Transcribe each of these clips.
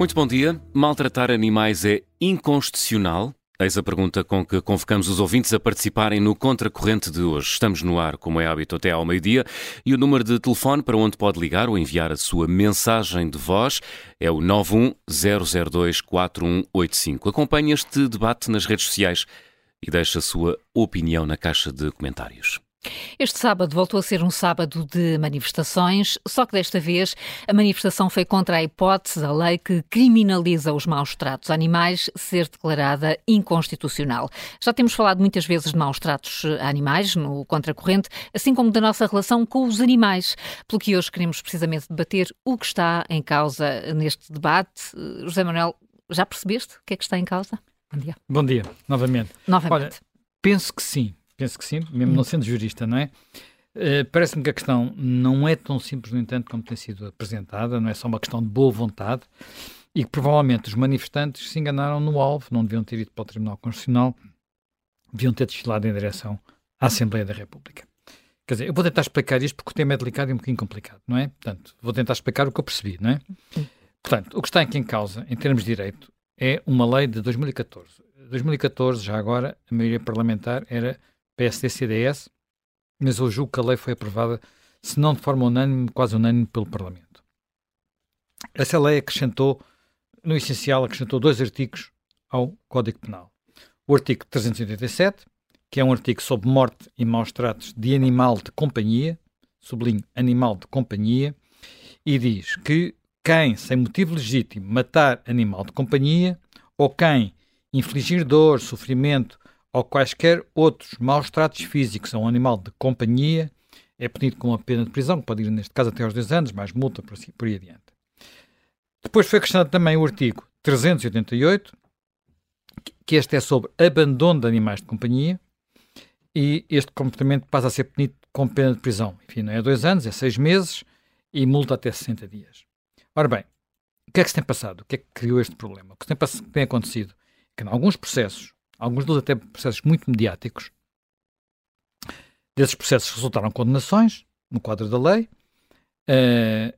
Muito bom dia. Maltratar animais é inconstitucional? Eis a pergunta com que convocamos os ouvintes a participarem no Contracorrente de hoje. Estamos no ar, como é hábito, até ao meio-dia, e o número de telefone para onde pode ligar ou enviar a sua mensagem de voz é o 910024185. Acompanhe este debate nas redes sociais e deixe a sua opinião na caixa de comentários. Este sábado voltou a ser um sábado de manifestações, só que desta vez a manifestação foi contra a hipótese da lei que criminaliza os maus tratos a animais ser declarada inconstitucional. Já temos falado muitas vezes de maus tratos a animais no Contracorrente, assim como da nossa relação com os animais, pelo que hoje queremos precisamente debater o que está em causa neste debate. José Manuel, já percebeste o que é que está em causa? Bom dia. Bom dia, novamente. Novamente. Olha, penso que sim penso que sim, mesmo não sendo jurista, não é? Uh, Parece-me que a questão não é tão simples, no entanto, como tem sido apresentada, não é só uma questão de boa vontade e que provavelmente os manifestantes se enganaram no alvo, não deviam ter ido para o Tribunal Constitucional, deviam ter desfilado em direção à Assembleia da República. Quer dizer, eu vou tentar explicar isto porque o tema é delicado e um bocadinho complicado, não é? Portanto, vou tentar explicar o que eu percebi, não é? Portanto, o que está aqui em causa, em termos de direito, é uma lei de 2014. 2014, já agora, a maioria parlamentar era PSD-CDS, mas eu julgo que a lei foi aprovada, se não de forma unânime, quase unânime pelo Parlamento. Essa lei acrescentou, no essencial, acrescentou dois artigos ao Código Penal. O artigo 387, que é um artigo sobre morte e maus tratos de animal de companhia, sublinho, animal de companhia, e diz que quem, sem motivo legítimo, matar animal de companhia, ou quem infligir dor, sofrimento ou quaisquer outros maus tratos físicos a um animal de companhia, é punido com uma pena de prisão, que pode ir, neste caso, até aos 2 anos, mais multa, por, assim, por aí adiante. Depois foi acrescentado também o artigo 388, que este é sobre abandono de animais de companhia, e este comportamento passa a ser punido com pena de prisão. Enfim, não é dois anos, é seis meses e multa até 60 dias. Ora bem, o que é que se tem passado? O que é que criou este problema? O que tem, tem acontecido é que, em alguns processos, alguns deles até processos muito mediáticos. Desses processos resultaram condenações, no quadro da lei, uh,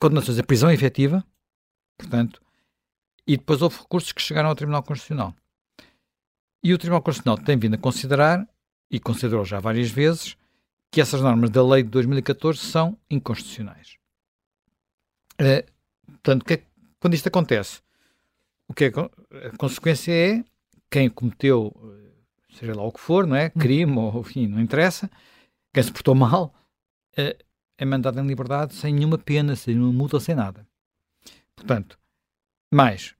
condenações a prisão efetiva, portanto, e depois houve recursos que chegaram ao Tribunal Constitucional. E o Tribunal Constitucional tem vindo a considerar, e considerou já várias vezes, que essas normas da lei de 2014 são inconstitucionais. Uh, portanto, que é, quando isto acontece, o que é, a consequência é quem cometeu, seja lá o que for, não é? Hum. Crime ou enfim, não interessa, quem se portou mal, é, é mandado em liberdade sem nenhuma pena, sem nenhuma multa, sem nada. Portanto, mais,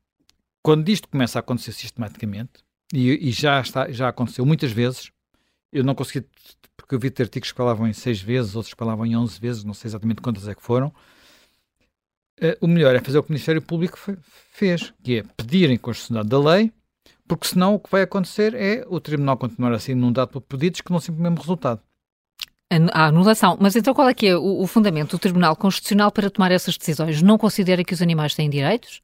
quando isto começa a acontecer sistematicamente, e, e, já, está, já aconteceu muitas vezes, eu não consegui, porque eu vi artigos que falavam em seis vezes, outros que falavam em onze vezes, não sei exatamente quantas é que foram. Uh, o melhor é fazer o que o Ministério Público fez, que é pedir a inconstitucionalidade da lei, porque senão o que vai acontecer é o tribunal continuar assim inundado por pedidos que não sempre o mesmo resultado. A anulação. Mas então qual é que é o, o fundamento do Tribunal Constitucional para tomar essas decisões? Não considera que os animais têm direitos?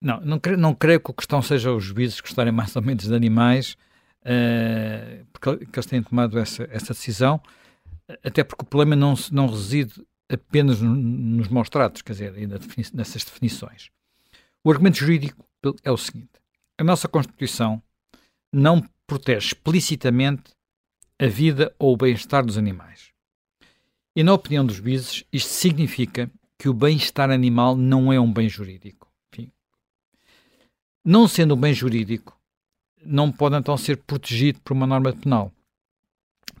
Não, não, creio, não creio que a questão seja os juízes gostarem mais ou menos de animais, uh, porque eles têm tomado essa, essa decisão, até porque o problema não, não reside apenas no, nos maus tratos, quer dizer, nessas definições. O argumento jurídico é o seguinte: a nossa Constituição não protege explicitamente a vida ou o bem-estar dos animais. E, na opinião dos juízes, isto significa que o bem-estar animal não é um bem jurídico. Enfim, não sendo um bem jurídico, não pode então ser protegido por uma norma penal.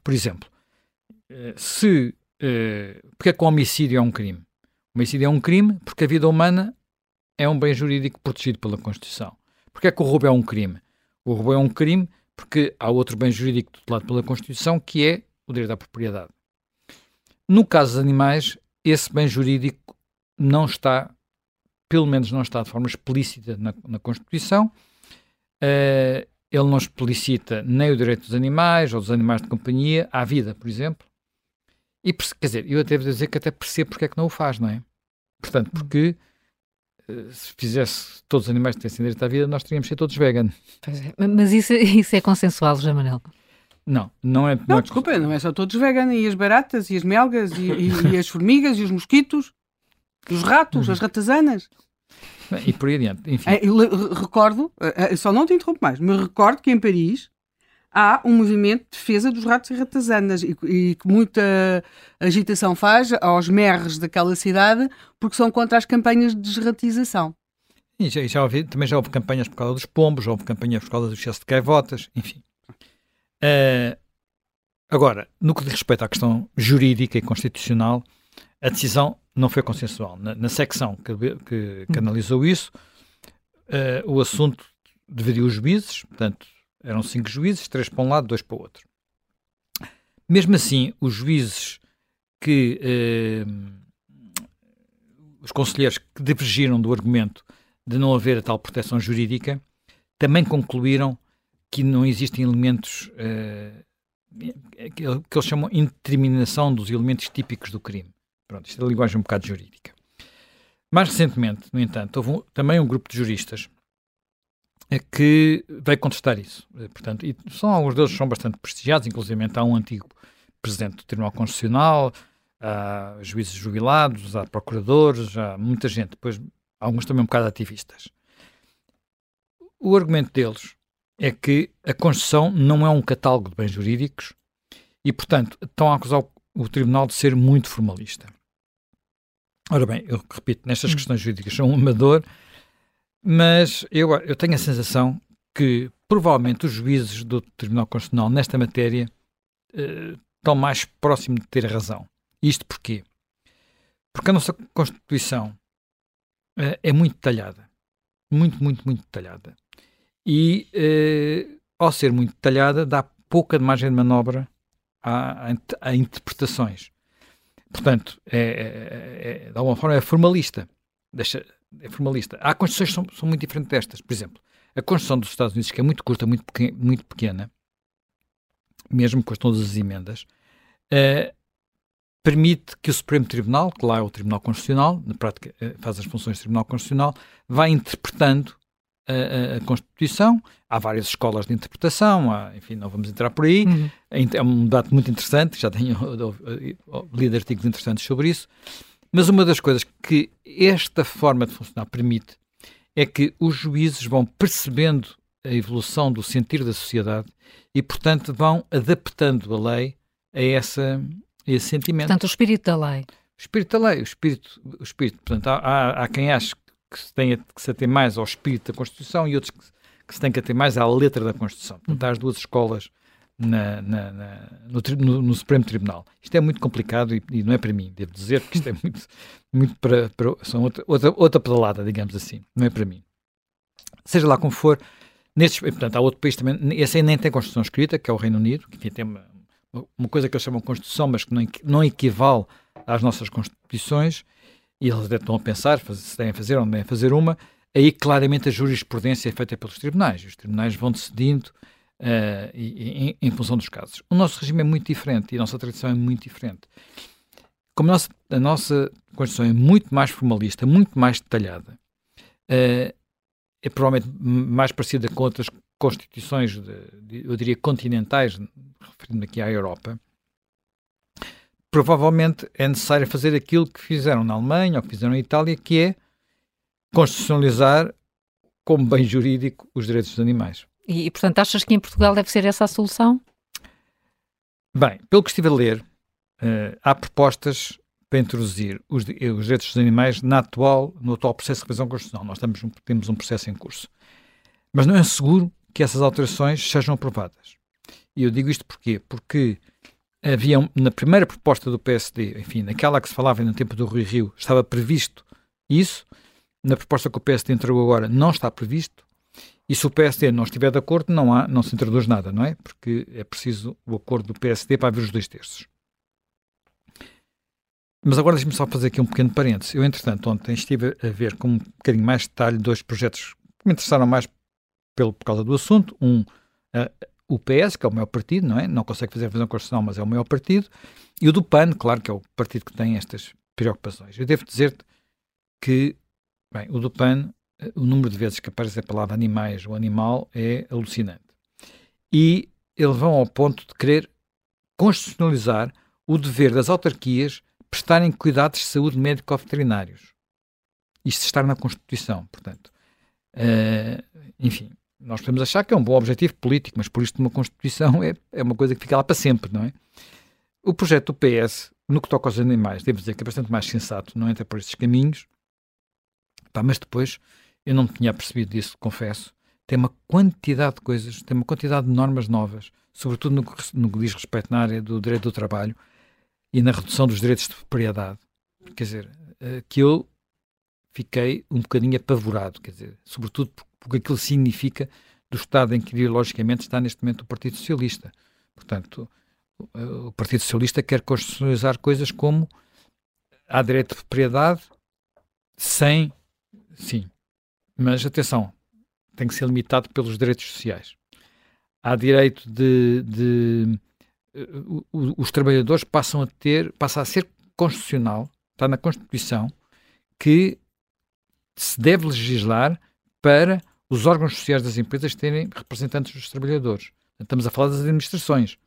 Por exemplo, eh, se. Eh, porque é que o homicídio é um crime? O homicídio é um crime porque a vida humana é um bem jurídico protegido pela Constituição. Porque é que o roubo é um crime? O roubo é um crime porque há outro bem jurídico tutelado pela Constituição que é o direito à propriedade. No caso dos animais, esse bem jurídico não está, pelo menos não está de forma explícita na, na Constituição. Uh, ele não explicita nem o direito dos animais ou dos animais de companhia à vida, por exemplo. E, quer dizer, eu até devo dizer que até percebo porque é que não o faz, não é? Portanto, porque se fizesse todos os animais que tivessem direito à vida, nós teríamos de ser todos vegan. É. Mas isso, isso é consensual, José Manel? Não, não é. Não, não é desculpa, não é só todos vegan, e as baratas, e as melgas, e, e, e as formigas, e os mosquitos, os ratos, as ratazanas. E por aí adiante. Enfim. É, eu recordo, eh, eh, só não te interrompo mais, mas recordo que em Paris há um movimento de defesa dos ratos e ratazanas e, e que muita agitação faz aos merres daquela cidade porque são contra as campanhas de desratização. E já, já ouvi, também já houve campanhas por causa dos pombos, já houve campanhas por causa do excesso de gaivotas, enfim. Uh, agora, no que diz respeito à questão jurídica e constitucional, a decisão não foi consensual. Na, na secção que, que, que, analisou isso, uh, o assunto dividiu os juízes, portanto, eram cinco juízes, três para um lado, dois para o outro. Mesmo assim, os juízes que. Uh, os conselheiros que divergiram do argumento de não haver a tal proteção jurídica, também concluíram que não existem elementos uh, que, eles chamam de indeterminação dos elementos típicos do crime. Pronto, isto é linguagem um bocado jurídica. Mais recentemente, no entanto, houve um, também um grupo de juristas eh, que veio contestar isso. Eh, portanto, e são, alguns deles são bastante prestigiados, inclusive há um antigo presidente do Tribunal Constitucional, há juízes jubilados, há procuradores, há muita gente. Depois alguns também um bocado ativistas. O argumento deles é que a Constituição não é um catálogo de bens jurídicos e, portanto, estão a acusar o Tribunal de ser muito formalista. Ora bem, eu repito, nestas hum. questões jurídicas sou um amador, mas eu, eu tenho a sensação que provavelmente os juízes do Tribunal Constitucional nesta matéria eh, estão mais próximos de ter razão. Isto porquê? Porque a nossa Constituição uh, é muito detalhada. Muito, muito, muito detalhada. E, uh, ao ser muito detalhada, dá pouca margem de manobra a, a, a interpretações. Portanto, é, é, é, de alguma forma é formalista. Deixa, é formalista. Há constituições que são, são, muito diferentes destas. Por exemplo, a Constituição dos Estados Unidos, que é muito curta, muito, pequena, muito pequena mesmo com todas as emendas, uh, permite que o Supremo Tribunal, que lá é o Tribunal Constitucional, na prática eh, faz as funções do Tribunal Constitucional, vá interpretando a, a, a Constituição. Há várias escolas de interpretação, há, enfim, não vamos entrar por aí. Uhum. É um dado muito interessante, já tenho lido artigos interessantes sobre isso. Mas uma das coisas que esta forma de funcionar permite é que os juízes vão percebendo a evolução do sentir da sociedade e, portanto, vão adaptando a lei a essa, esse sentimento. Portanto, o espírito da lei. O espírito da lei, o espírito, o espírito portanto, há, há quem ache que se tenha que se ater mais ao espírito da Constituição e outros que, que se tem que ater mais à letra da Constituição. Portanto, há as duas escolas na, na, na, no, no, no, Supremo Tribunal. Isto é muito complicado e, e, não é para mim, devo dizer, porque isto é muito, muito para, para são outra, outra, outra pedalada, digamos assim, não é para mim. Seja lá como for, nestes, portanto, há outro país também, esse aí nem tem Constituição escrita, que é o Reino Unido, que tem uma, uma coisa que eles chamam de Constituição, mas que não, não equivale às nossas Constituições, e eles até estão a pensar se devem fazer ou não devem fazer uma, aí claramente a jurisprudência é feita pelos tribunais. Os tribunais vão decidindo uh, em, em, função dos casos. O nosso regime é muito diferente e a nossa tradição é muito diferente. Como a nossa, a nossa Constituição é muito mais formalista, muito mais detalhada, uh, é provavelmente mais parecida com outras constituições, de, de, eu diria, continentais, referindo aqui à Europa, provavelmente é necessário fazer aquilo que fizeram na Alemanha ou que fizeram na Itália, que é constitucionalizar como bem jurídico os direitos dos animais. E, e, portanto, achas que em Portugal deve ser essa a solução? Bem, pelo que estive a ler, uh, há propostas para introduzir os, os, direitos dos animais na atual, no atual processo de revisão constitucional. Nós estamos, temos um processo em curso. Mas não é seguro que essas alterações sejam aprovadas. E eu digo isto porquê? Porque havia, na primeira proposta do PSD, enfim, naquela que se falava no tempo do Rui Rio, estava previsto isso. Na proposta que o PSD entregou agora, não está previsto. E se o PSD não estiver de acordo, não, há, não se introduz nada, não é? Porque é preciso o acordo do PSD para haver os dois terços. Mas agora deixe-me só fazer aqui um pequeno parênteses. Eu, entretanto, ontem estive a ver com um bocadinho mais detalhe dois projetos que me interessaram mais pelo, por causa do assunto. Um, uh, o PS, que é o maior partido, não é? Não consegue fazer a revisão constitucional, mas é o maior partido. E o do PAN, claro, que é o partido que tem estas preocupações. Eu devo dizer-te que, bem, o do PAN, o número de vezes que aparece a palavra animais ou animal é alucinante. E eles vão ao ponto de querer constitucionalizar o dever das autarquias prestarem cuidados de saúde médico-veterinários. isto estar na Constituição. Portanto, uh, enfim, nós podemos achar que é um bom objetivo político, mas por isto uma Constituição é, é uma coisa que fica lá para sempre, não é? O projeto do PS, no que toca aos animais, devo dizer que é bastante mais sensato, não entra por esses caminhos, Pá, mas depois eu não me tinha percebido disso, confesso. Tem uma quantidade de coisas, tem uma quantidade de normas novas, sobretudo no que, no que diz respeito na área do direito do trabalho e na redução dos direitos de propriedade. Quer dizer, eh, que eu fiquei um bocadinho apavorado, quer dizer, sobretudo porque aquilo significa do Estado em que ideologicamente está neste momento o Partido Socialista. Portanto, o Partido Socialista quer constitucionalizar coisas como há direito de propriedade sem. Sim. Mas atenção, tem que ser limitado pelos direitos sociais. Há direito de. de uh, os trabalhadores passam a ter. passa a ser constitucional, está na Constituição, que se deve legislar para os órgãos sociais das empresas terem representantes dos trabalhadores. Estamos a falar das administrações.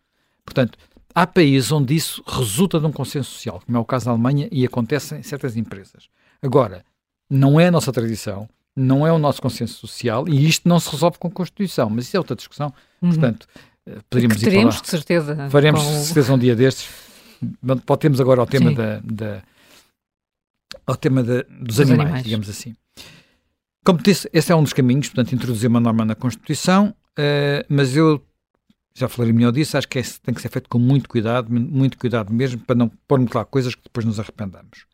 Portanto, há países onde isso resulta de um consenso social, como é o caso da Alemanha e acontece em certas empresas. Agora, não é a nossa tradição, não é o nosso consenso social e isto não se resolve com a Constituição, mas isso é outra discussão. Uhum. Portanto, eh, poderíamos que teremos ir de certeza. Faremos com... de certeza um dia destes. Podemos agora ao tema da, da, ao tema da, dos, dos animais, animais, digamos assim. Como disse, esse é um dos caminhos, portanto, introduzir uma norma na Constituição, uh, mas eu já falei melhor disso, acho que é, tem que ser feito com muito cuidado, muito cuidado mesmo, para não pormos lá coisas que depois nos arrependamos.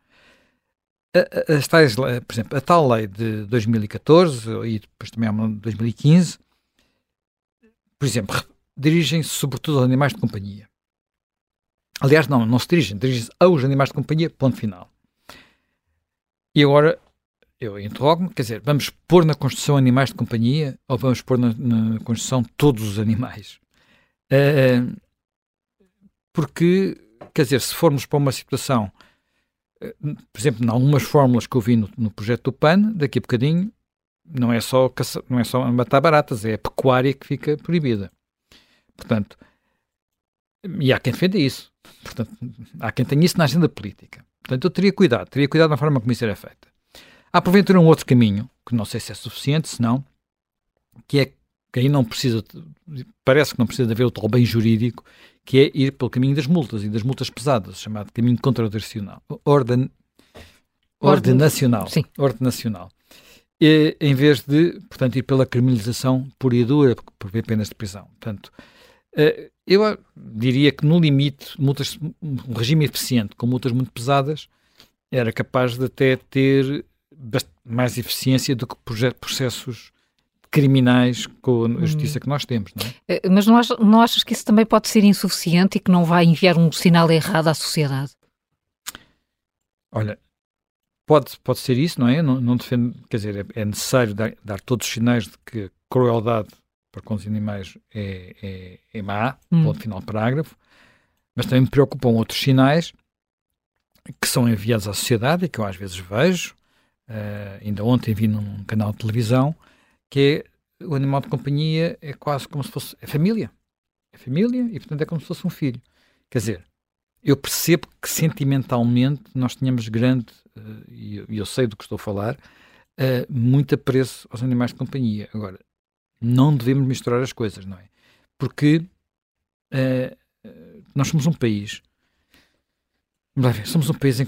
As tais, por exemplo, a tal lei de 2014 e depois também uma de 2015, por exemplo, dirigem-se sobretudo aos animais de companhia. Aliás, não, não se dirigem, dirigem-se aos animais de companhia, ponto final. E agora eu interrogo-me, quer dizer, vamos pôr na Constituição animais de companhia ou vamos pôr na, na Constituição todos os animais? Uh, porque, quer dizer, se formos para uma situação, por exemplo, em algumas fórmulas que eu vi no, no, projeto do PAN, daqui a bocadinho, não é só, caça, não é só matar baratas, é a pecuária que fica proibida. Portanto, e há quem defenda isso. Portanto, há quem tenha isso na agenda política. Portanto, eu teria cuidado, teria cuidado na forma como isso era feita. Há porventura um outro caminho, que não sei se é suficiente, se não, que é que aí não precisa, parece que não precisa de haver o tal bem jurídico, que é ir pelo caminho das multas e das multas pesadas, chamado caminho contradicional, orden, ordenacional, Sim. ordenacional. E, em vez de, portanto, ir pela criminalização pura e dura, por ver penas de prisão. Portanto, eh, eu diria que no limite, multas, um regime eficiente com multas muito pesadas era capaz de até ter mais eficiência do que processos criminais com a justiça hum. que nós temos, não é? Eh, mas não achas, não achas que isso também pode ser insuficiente e que não vai enviar um sinal errado à sociedade? Olha, pode, pode ser isso, não é? Não, não defendo, quer dizer, é, é necessário dar, dar, todos os sinais de que crueldade para com os animais é, é, é má, hum. ponto final parágrafo, mas também me preocupam outros sinais que são enviados à sociedade e que eu às vezes vejo, uh, ainda ontem vi num canal de televisão, que é o animal de companhia é quase como se fosse é família. É família e, portanto, é como se fosse um filho. Quer dizer, eu percebo que sentimentalmente nós tínhamos grande, uh, e eu, eu, sei do que estou a falar, uh, muito apreço aos animais de companhia. Agora, não devemos misturar as coisas, não é? Porque uh, nós somos um país, somos um país em,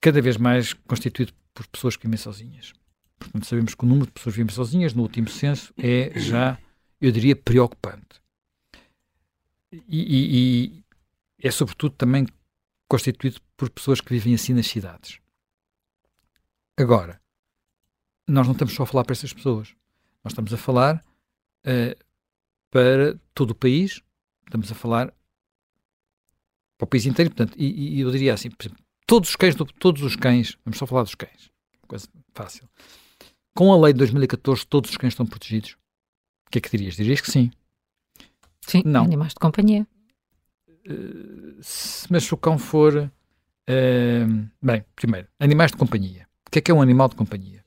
cada vez mais constituído por pessoas que vivem sozinhas. Portanto, sabemos que o número de pessoas que vivem sozinhas, no último censo, é já, eu diria, preocupante. E, e, e é sobretudo também constituído por pessoas que vivem assim nas cidades. Agora, nós não estamos só a falar para essas pessoas. Nós estamos a falar uh, para todo o país, estamos a falar para o país inteiro, portanto, e, e eu diria assim, exemplo, todos os cães, todos os cães, vamos só falar dos cães, coisa fácil. Com a lei de 2014, todos os cães estão protegidos? O que é que dirias? Dirias que sim. Sim, não. animais de companhia. Uh, se, mas se o cão for. Uh, bem, primeiro, animais de companhia. O que é que é um animal de companhia?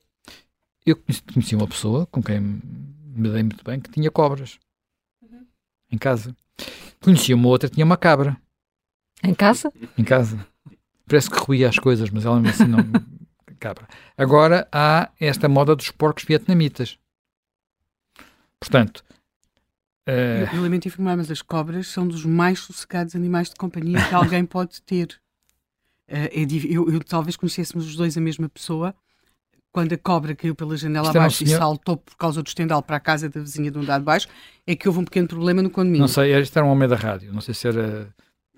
Eu conheci, conheci uma pessoa com quem me dei muito bem que tinha cobras uhum. em casa. Conheci uma outra que tinha uma cabra. Em casa? Em casa. Parece que ruía as coisas, mas ela me assim não. cabra. Agora há esta moda dos porcos vietnamitas. Portanto, uh... eu, lamento informar, mas as cobras são dos mais sossegados animais de companhia que alguém pode ter. Uh, é, eu, eu, talvez conhecêssemos os dois a mesma pessoa. Quando a cobra caiu pela janela é abaixo e saltou por causa do estendal para a casa da vizinha de um dado baixo, é que houve um pequeno problema no condomínio. Não sei, este era um homem da rádio. Não sei se era.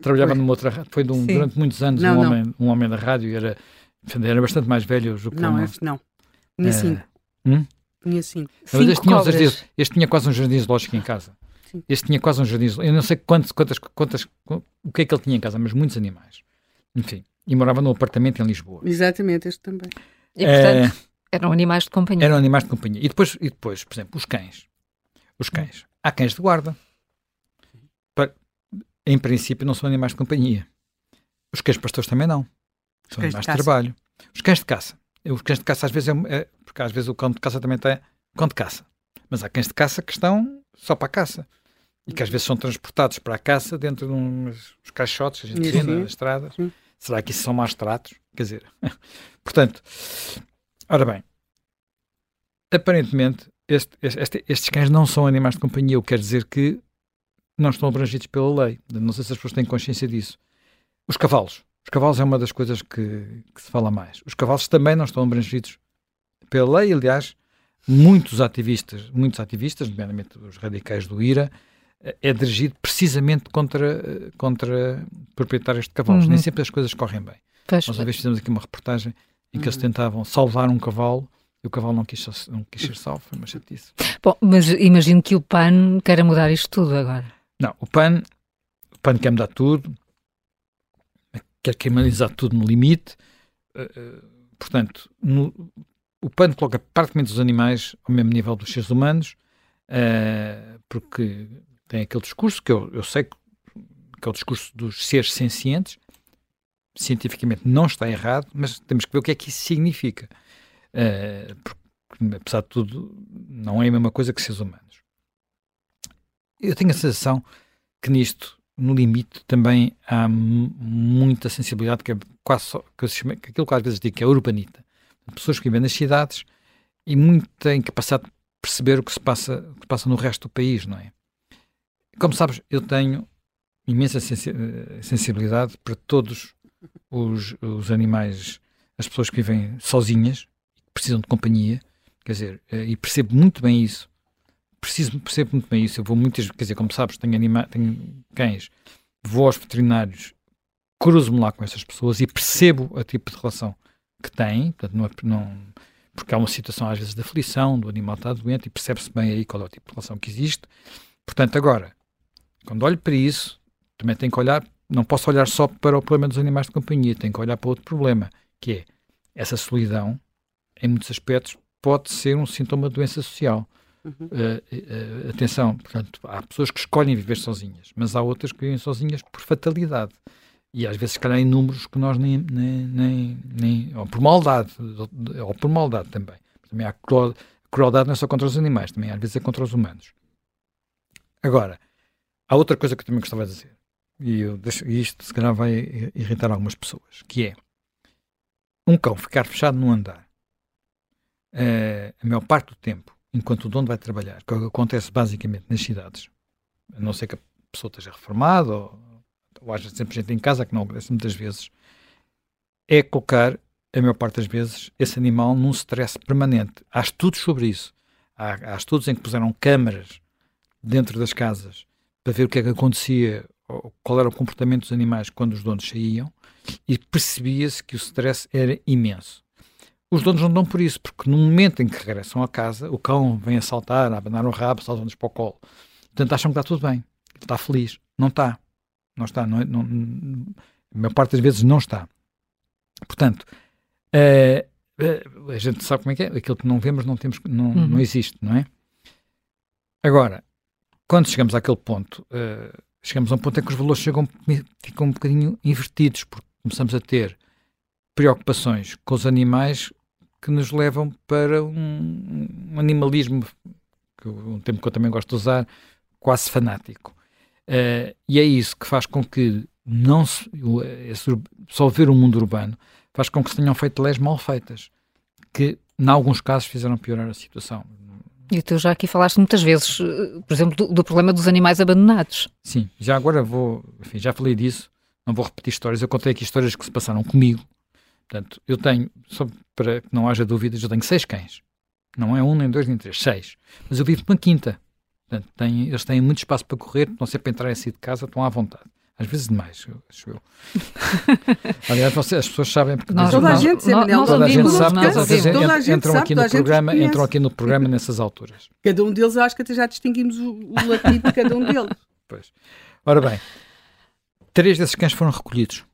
Trabalhava foi. numa outra rádio. Foi um, durante muitos anos não, um, não. Homem, um homem da rádio e era, era bastante mais velho. do que não, uma... este não. Tinha cinco. Hum? Tinha cinco. Mas este, tinha este, este tinha quase um jardim zoológico em casa. Sim. Este tinha quase um jardim zoológico. Eu não sei quantas, quantas, quantas, o que é que ele tinha em casa, mas muitos animais. Enfim. E morava num apartamento em Lisboa. Exatamente, este também. E portanto, é... eram animais de companhia. Eram animais de companhia. E depois, e depois, por exemplo, os cães. Os cães. Há cães de guarda. Para, em princípio, não são animais de companhia. Os cães pastores também não. De, de trabalho. Os cães de caça. Os cães de caça às vezes é, é, porque às vezes o cão de caça também tem cão de caça. Mas há cães de caça que estão só para a caça. E que às vezes são transportados para a caça dentro de uns, uns caixotes que a gente vê nas estradas. Sim. Será que isso são maus tratos? Quer dizer, portanto, ora bem, aparentemente este, este, estes cães não são animais de companhia, o que quer dizer que não estão abrangidos pela lei. Não sei se as pessoas têm consciência disso. Os cavalos. Os cavalos é uma das coisas que, que se fala mais. Os cavalos também não estão abrangidos pela lei, aliás, muitos ativistas, muitos ativistas, nomeadamente os radicais do IRA, é dirigido precisamente contra, contra proprietários de cavalos. Uhum. Nem sempre as coisas correm bem. Nós uma vez fizemos aqui uma reportagem em que uhum. eles tentavam salvar um cavalo e o cavalo não quis, não quis ser salvo, foi uma chatice. Bom, mas imagino que o PAN queira mudar isto tudo agora. Não, o PAN, o PAN quer mudar tudo, quer criminalizar tudo no limite. Uh, portanto, no, o PAN coloca praticamente os animais ao mesmo nível dos seres humanos, uh, porque tem aquele discurso que eu, eu sei que, que é o discurso dos seres sencientes, cientificamente não está errado, mas temos que ver o que é que isso significa. Uh, porque, apesar de tudo, não é a mesma coisa que seres humanos. Eu tenho a sensação que nisto, no limite, também há muita sensibilidade, que é quase só, que, chamo, que aquilo que às vezes digo que é urbanita. Pessoas que vivem nas cidades e muita incapacidade de perceber o que se passa, o que passa no resto do país, não é? Como sabes, eu tenho imensa eh, sensibilidade para todos os, os animais, as pessoas que vivem sozinhas, precisam de companhia, quer dizer, eh, e percebo muito bem isso. Preciso, percebo muito bem isso. Eu vou muitas, quer dizer, como sabes, tenho, anima, tenho cães, vou aos veterinários, cruzo-me lá com essas pessoas e percebo o tipo de relação que têm, portanto, não, é, não, porque há uma situação às vezes de aflição, do animal está doente e percebe-se bem aí qual é o tipo de relação que existe. Portanto, agora, quando olho para isso, também tenho que olhar, não posso olhar só para o problema dos animais de companhia, tenho que olhar para outro problema, que é essa solidão, em muitos aspectos, pode ser um sintoma de doença social. Uh, atenção, portanto, há pessoas que escolhem viver sozinhas, mas há outras que vivem sozinhas por fatalidade. E às vezes, se calhar, em números que nós nem, nem, nem, nem ou por maldade, ou por maldade também. Também há crueldade não é só contra os animais, também às vezes é contra os humanos. Agora, Há outra coisa que eu também gostava de dizer, e, deixo, isto se calhar vai irritar algumas pessoas, que é um cão ficar fechado num andar uh, a maior parte do tempo, enquanto o dono vai trabalhar, que acontece basicamente nas cidades, a não ser que a pessoa esteja reformada ou, ou haja sempre gente em casa, que não acontece muitas vezes, é colocar, a maior parte das vezes, esse animal num stress permanente. Há estudos sobre isso. Há, há estudos em que puseram câmaras dentro das casas para ver o que é que acontecia, qual era o comportamento dos animais quando os donos saíam, e percebia-se que o stress era imenso. Os donos não dão por isso, porque no momento em que regressam a casa, o cão vem a saltar, a abanar o rabo, saltam-nos para o colo. Portanto, acham que está tudo bem, está feliz. Não está. Não está. Não, é, não, a maior parte das vezes não está. Portanto, uh, uh, a gente sabe como é que é. Aquilo que não vemos não, temos, não, uhum. não existe, não é? Agora, quando chegamos àquele ponto, uh, chegamos a um ponto em que os valores chegam, ficam um bocadinho invertidos, porque começamos a ter preocupações com os animais que nos levam para um, um animalismo, que um termo que eu também gosto de usar, quase fanático. Uh, e é isso que faz com que não se, esse, só ver o mundo urbano faz com que se tenham feito leis mal feitas, que, em alguns casos, fizeram piorar a situação. E tu já aqui falaste muitas vezes, eh, por exemplo, do, do problema dos animais abandonados. Sim, já agora vou, enfim, já falei disso, não vou repetir histórias, eu contei aqui histórias que se passaram comigo. Portanto, eu tenho, só para que não haja dúvidas, eu tenho seis cães. Não é um, nem dois, nem três, seis. Mas eu vivo numa quinta. Portanto, tem, eles têm muito espaço para correr, não sempre para entrar e sair de casa, estão à vontade. Às vezes demais, acho eu. Aliás, as pessoas sabem porque nós, toda a gente sabe, nós, toda a gente sabe, mas às vezes entram aqui no programa, entram aqui no programa nessas alturas. Cada um deles, acho que até já distinguimos o, o latido de cada um deles. Pois. Ora bem, três desses cães foram recolhidos.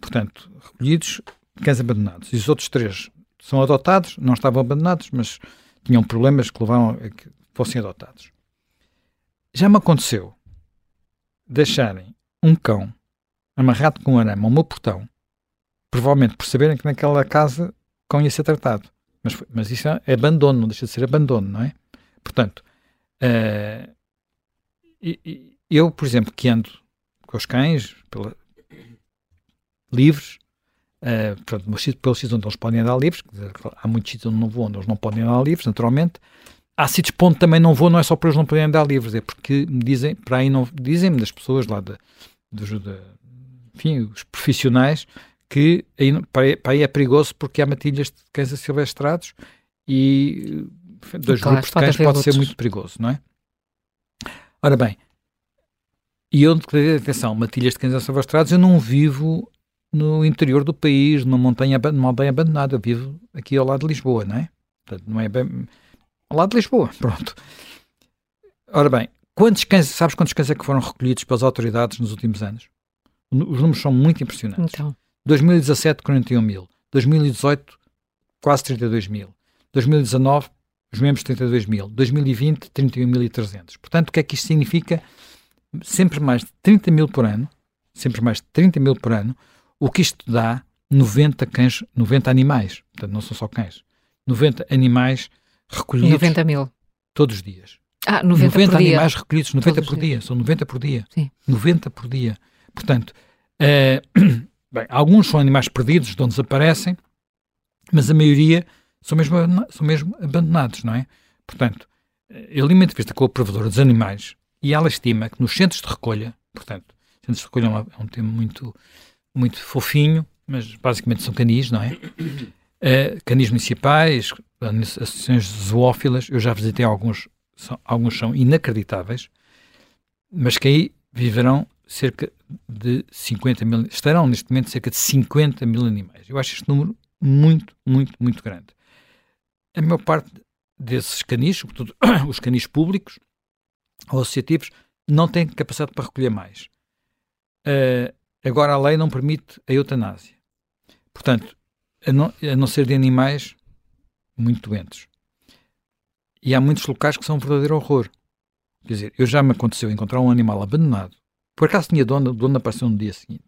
Portanto, recolhidos, cães abandonados. E os outros três são adotados, não estavam abandonados, mas tinham problemas que levaram a que fossem adotados. Já me aconteceu deixarem um cão amarrado com um arame ao meu portão, provavelmente por saberem que naquela casa o cão ia ser tratado. Mas, mas isso é abandono, não deixa de ser abandono, não é? Portanto, uh, eu, por exemplo, que ando com os cães pela, livres, uh, portanto, pelos sítios onde eles podem andar livres, há muitos sítios onde não vou, onde eles não podem andar livres, naturalmente. Há sítios onde também não vou, não é só para eles não poderem andar livres, é porque me dizem, para aí não, dizem-me das pessoas lá de, dos, de, enfim, os profissionais, que aí, para aí é perigoso porque há matilhas de cães silvestrados e dois claro, grupos de cães pode, ser muito perigoso, não é? Ora bem, e eu, atenção, matilhas de cães silvestrados, eu não vivo no interior do país, numa montanha, numa aldeia abandonada, eu vivo aqui ao lado de Lisboa, não é? Portanto, não é bem... ao lado de Lisboa, pronto. Ora bem, Quantos cães, sabes quantos cães é que foram recolhidos pelas autoridades nos últimos anos? Os números são muito impressionantes. Então. 2017, 41 mil. 2018, quase 32 mil. 2019, os mesmos 32 mil. 2020, 31.300. Portanto, o que é que isto significa? Sempre mais de 30 mil por ano, sempre mais de 30 mil por ano, o que isto dá 90 cães, 90 animais. Portanto, não são só cães. 90 animais recolhidos 90 mil. todos os dias. Ah, 90, 90 animais recolhidos, 90 Todos por dia. São 90 por dia. Sim. 90 por dia. Portanto, uh, bem, alguns são animais perdidos, de onde desaparecem, mas a maioria são mesmo, são mesmo abandonados, não é? Portanto, eh, eu li uma entrevista com a provedora dos animais e ela estima que nos centros de recolha, portanto, centros de recolha é um, é termo muito, muito fofinho, mas basicamente são canis, não é? Uh, canis municipais, associações zoófilas, eu já visitei alguns são, alguns são inacreditáveis, mas que aí viverão cerca de 50 mil, estarão neste momento cerca de 50 mil animais. Eu acho este número muito, muito, muito grande. A maior parte desses canis, sobretudo os canis públicos ou associativos, não têm capacidade para recolher mais. Uh, agora a lei não permite a eutanásia. Portanto, a não, a não ser de animais muito doentes. E há muitos locais que são um verdadeiro horror. Quer dizer, eu já me aconteceu encontrar um animal abandonado. Por acaso tinha dono, o dono apareceu no dia seguinte.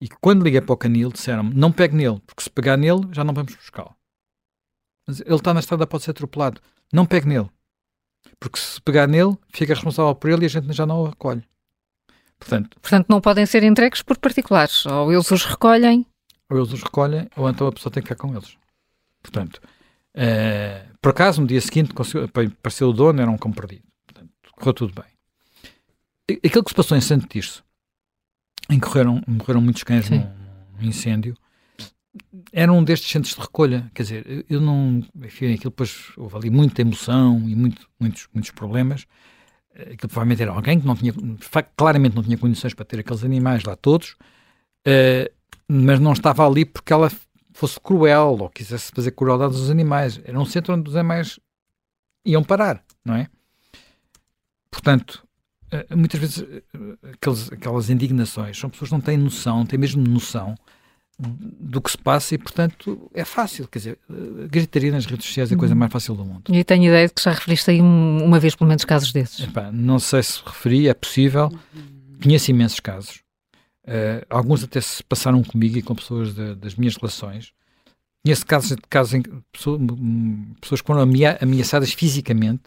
E quando liguei para o canil, disseram-me: não pegue nele, porque se pegar nele, já não vamos buscá-lo. Mas ele está na estrada, pode ser atropelado. Não pegue nele. Porque se pegar nele, fica responsável por ele e a gente já não o recolhe. Portanto, Portanto, não podem ser entregues por particulares. Ou eles os recolhem. Ou eles os recolhem, ou então a pessoa tem que ficar com eles. Portanto, Uh, por acaso, no dia seguinte, apareceu o dono, era um cão perdido. Portanto, correu tudo bem. Aquilo que se passou em Santo Tirso, em que morreram, morreram muitos cães num, num, incêndio, era um destes centros de recolha. Quer dizer, eu não. Enfim, aquilo depois houve ali muita emoção e muito, muitos, muitos problemas. Aquilo provavelmente era alguém que não tinha, claramente não tinha condições para ter aqueles animais lá todos, uh, mas não estava ali porque ela fosse cruel ou quisesse fazer crueldade aos animais. Era um centro onde os animais iam parar, não é? Portanto, eh, muitas vezes eh, aqueles, aquelas indignações são pessoas que não têm noção, não têm mesmo noção do que se passa e, portanto, é fácil. Quer dizer, gritaria nas redes sociais é a coisa uhum. mais fácil do mundo. E tenho ideia de que já referiste aí uma vez, pelo menos, casos desses. Epá, não sei se referi, é possível. Conheço imensos casos. Uh, alguns até se passaram comigo e com pessoas de, das minhas relações. Nesse caso, casos em pessoas, pessoas que foram ameaçadas fisicamente,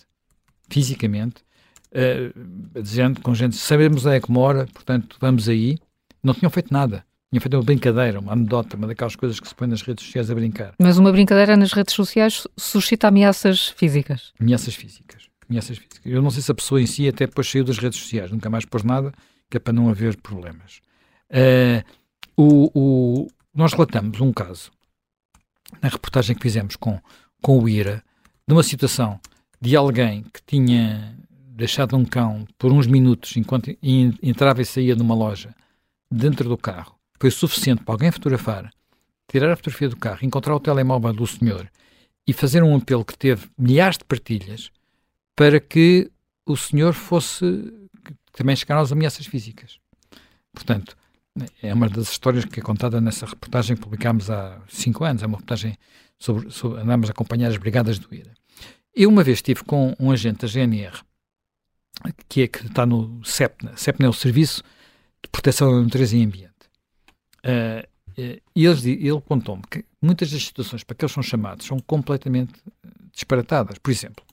fisicamente, uh, dizendo com gente, sabemos onde é que mora, portanto vamos aí. Não tinham feito nada. Tinha feito uma brincadeira, uma anedota, uma daquelas coisas que se põe nas redes sociais a brincar. Mas uma brincadeira nas redes sociais suscita ameaças físicas. Ameaças físicas. Ameaças físicas. Eu não sei se a pessoa em si até depois saiu das redes sociais, nunca mais pôs nada, que é para não haver problemas. Uh, o, o, nós relatamos um caso na reportagem que fizemos com, com o IRA, de uma situação de alguém que tinha deixado um cão por uns minutos enquanto entrava e saía de uma loja dentro do carro. Foi suficiente para alguém fotografar, tirar a fotografia do carro, encontrar o telemóvel do senhor e fazer um apelo que teve milhares de partilhas para que o senhor fosse também chegar às ameaças físicas. Portanto, é uma das histórias que é contada nessa reportagem que publicámos há cinco anos. É uma reportagem sobre, sobre andámos a acompanhar as brigadas do IRA. Eu uma vez estive com um agente da GNR, que, é, que está no CEPNA. CEPNA é o Serviço de Proteção da Natureza e Ambiente. Uh, e eles, ele contou-me que muitas das situações para que eles são chamados são completamente disparatadas. Por exemplo,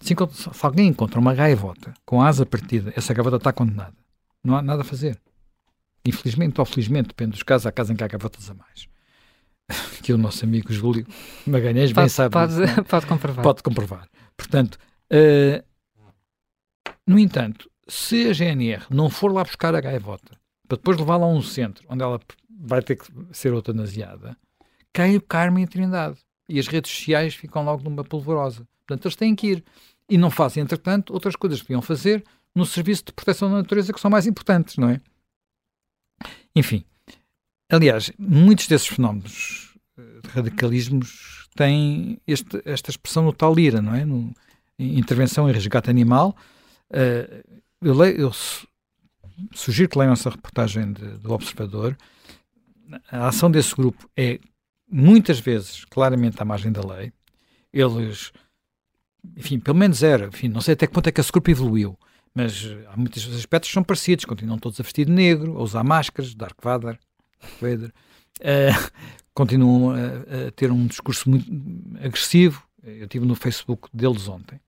se, se alguém encontra uma gaivota com a asa partida, essa gaivota está condenada. Não há nada a fazer. Infelizmente ou felizmente, depende dos casos, há casos em que há gavotas a mais. Que o nosso amigo Júlio Magalhães bem sabe. Pode, pode comprovar. Pode comprovar. Portanto, uh, no entanto, se a GNR não for lá buscar a gaivota para depois levá-la a um centro onde ela vai ter que ser eutanasiada, cai o Carmen e a Trindade. E as redes sociais ficam logo numa polvorosa. Portanto, eles têm que ir. E não fazem, entretanto, outras coisas que deviam fazer no serviço de proteção da natureza que são mais importantes, não é? Enfim, aliás, muitos desses fenómenos eh, de radicalismos têm este, esta expressão no tal lira, não é? No, intervenção em resgate animal. Uh, eu, leio, eu sugiro que leiam essa reportagem de, do Observador. A ação desse grupo é muitas vezes claramente à margem da lei. Eles, enfim, pelo menos era, enfim, não sei até que ponto é que esse grupo evoluiu, mas há muitos aspectos que são parecidos, continuam todos a vestir de negro, a usar máscaras, Dark Vader, Vader uh, continuam a, a, ter um discurso muito agressivo. Eu estive no Facebook deles ontem.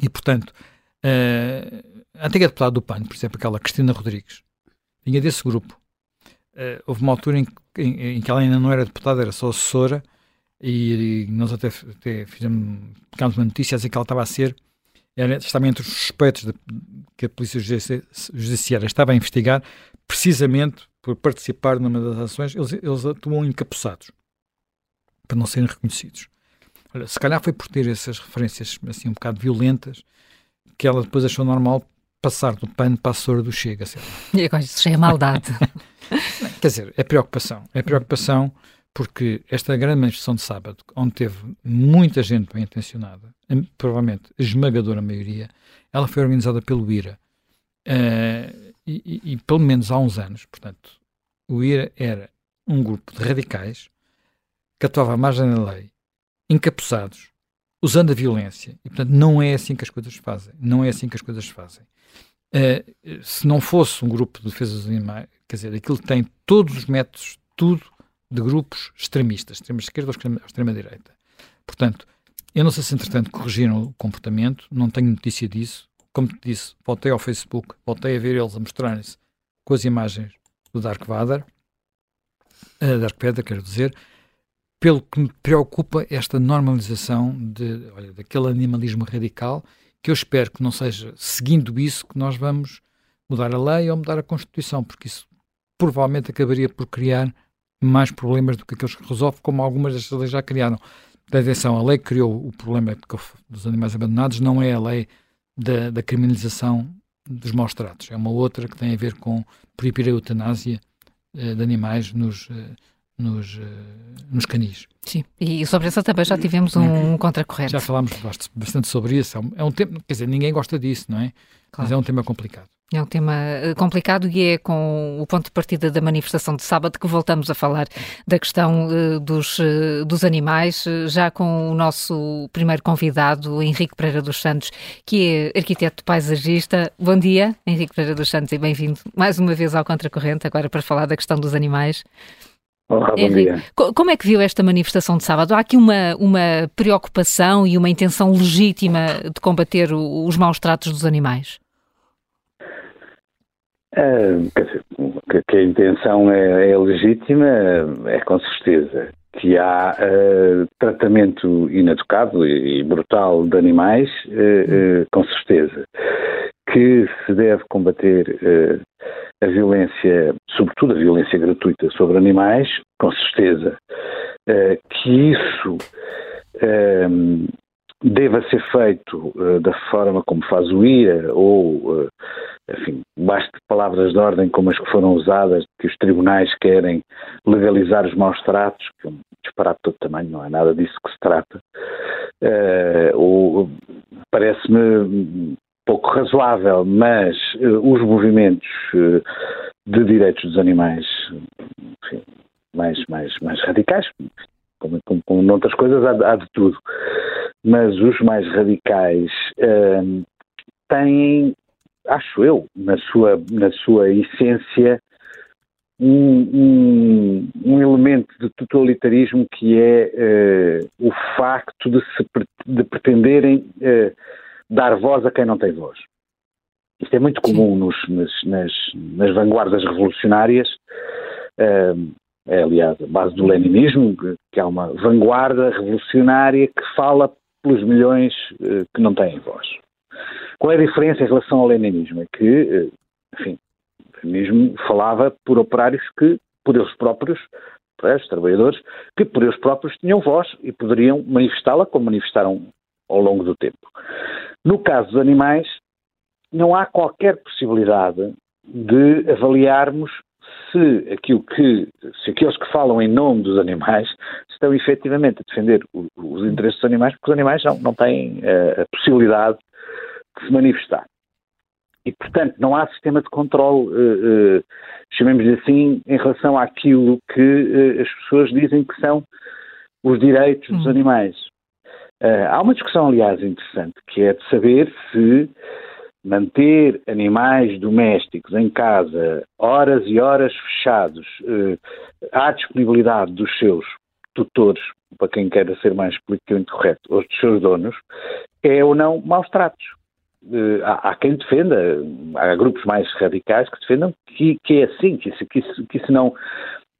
E, portanto, uh, a antiga deputada do PAN, por exemplo, aquela Cristina Rodrigues, vinha desse grupo. Uh, houve uma altura em, em, em, que ela ainda não era deputada, era só assessora, e, e nós até, até fizemos, uma notícia a dizer que ela estava a ser era, estava entre os suspeitos de, que a Polícia Judiciária estava a investigar, precisamente por participar numa das ações, eles, eles atuam encapuçados, para não serem reconhecidos. Olha, se calhar foi por ter essas referências assim um bocado violentas que ela depois achou normal passar do pano para a assessora do Chega. E agora isso já é maldade. Quer dizer, é preocupação. É preocupação porque esta grande manifestação de sábado, onde teve muita gente bem intencionada, provavelmente esmagadora maioria, ela foi organizada pelo IRA. Uh, e, e, e, pelo menos há uns anos, portanto, o IRA era um grupo de radicais que atuava à margem da lei, encapuçados, usando a violência. E, portanto, não é assim que as coisas fazem. Não é assim que as coisas fazem. Uh, se não fosse um grupo de defesa dos animais, quer dizer, aquilo tem todos os métodos, tudo de grupos extremistas, extrema esquerda ou extrema direita. Portanto, eu não sei se entretanto corrigiram o comportamento, não tenho notícia disso. Como te disse, voltei ao Facebook, voltei a ver eles a mostrarem-se com as imagens do Dark Vader, uh, Dark Vader, quero dizer, pelo que me preocupa esta normalização de, olha, daquele animalismo radical, que eu espero que não seja seguindo isso que nós vamos mudar a lei ou mudar a Constituição, porque isso provavelmente acabaria por criar mais problemas do que aqueles que resolve, como algumas destas leis já criaram. Atenção, a lei que criou o problema dos animais abandonados não é a lei da, da criminalização dos maus tratos, é uma outra que tem a ver com proibir a eutanásia uh, de animais nos, uh, nos, uh, nos canis. Sim, e sobre essa também já tivemos um, um contracorrente. Já falámos bastante sobre isso. É um, é um tema, quer dizer, ninguém gosta disso, não é? Claro. Mas é um tema complicado. É um tema eh, complicado e é com o ponto de partida da manifestação de sábado que voltamos a falar da questão uh, dos, dos animais, já com o nosso primeiro convidado, Henrique Pereira dos Santos, que é arquiteto paisagista. Bom dia, Henrique Pereira dos Santos, e bem-vindo mais uma vez ao Contracorrente, agora para falar da questão dos animais. Olá, bom Henrique, dia. Como é que viu esta manifestação de sábado? Há aqui uma, uma preocupação e uma intenção legítima de combater os maus tratos dos animais? Uh, dizer, que, a intenção é, é, legítima, é com certeza. Que há uh, tratamento inadequado e, brutal de animais, uh, com certeza. Que se deve combater a violência, sobretudo a violência gratuita sobre animais, com certeza. que isso deva ser feito da forma como faz o IA, ou, enfim, basta palavras de ordem como as que foram usadas, que os tribunais querem legalizar os maus tratos, que é um disparate de todo tamanho, não é nada disso que se trata, uh, pouco razoável, mas os movimentos de direitos dos animais, enfim, mais, mais, mais radicais, como, como, como noutras coisas há, há de tudo mas os mais radicais uh, têm, acho eu, na sua, na sua essência, um, um, um elemento de totalitarismo que é uh, o facto de, se, de pretenderem uh, dar voz a quem não tem voz. Isto é muito comum nos, nas, nas, nas vanguardas revolucionárias. Uh, é, aliás, a base do leninismo, que é uma vanguarda revolucionária que fala pelos milhões eh, que não têm voz. Qual é a diferença em relação ao leninismo? É que, eh, enfim, o leninismo falava por operários que, por eles próprios, os trabalhadores, que por eles próprios tinham voz e poderiam manifestá-la como manifestaram ao longo do tempo. No caso dos animais, não há qualquer possibilidade de avaliarmos se aquilo que, se aqueles que falam em nome dos animais estão efetivamente a defender os interesses dos animais, porque os animais não, não têm uh, a possibilidade de se manifestar. E, portanto, não há sistema de controle, uh, uh, chamemos-lhe assim, em relação àquilo que as pessoas dizem que são os direitos dos hum. animais. há uma discussão, aliás, interessante, que é de saber se manter animais domésticos em casa horas e horas fechados eh, à disponibilidade dos seus tutores, para quem queira ser mais politicamente correto, ou dos seus donos, é ou não maus tratos. Eh, há, há, quem defenda, há grupos mais radicais que defendam que, que é assim, que isso, que isso, que isso não,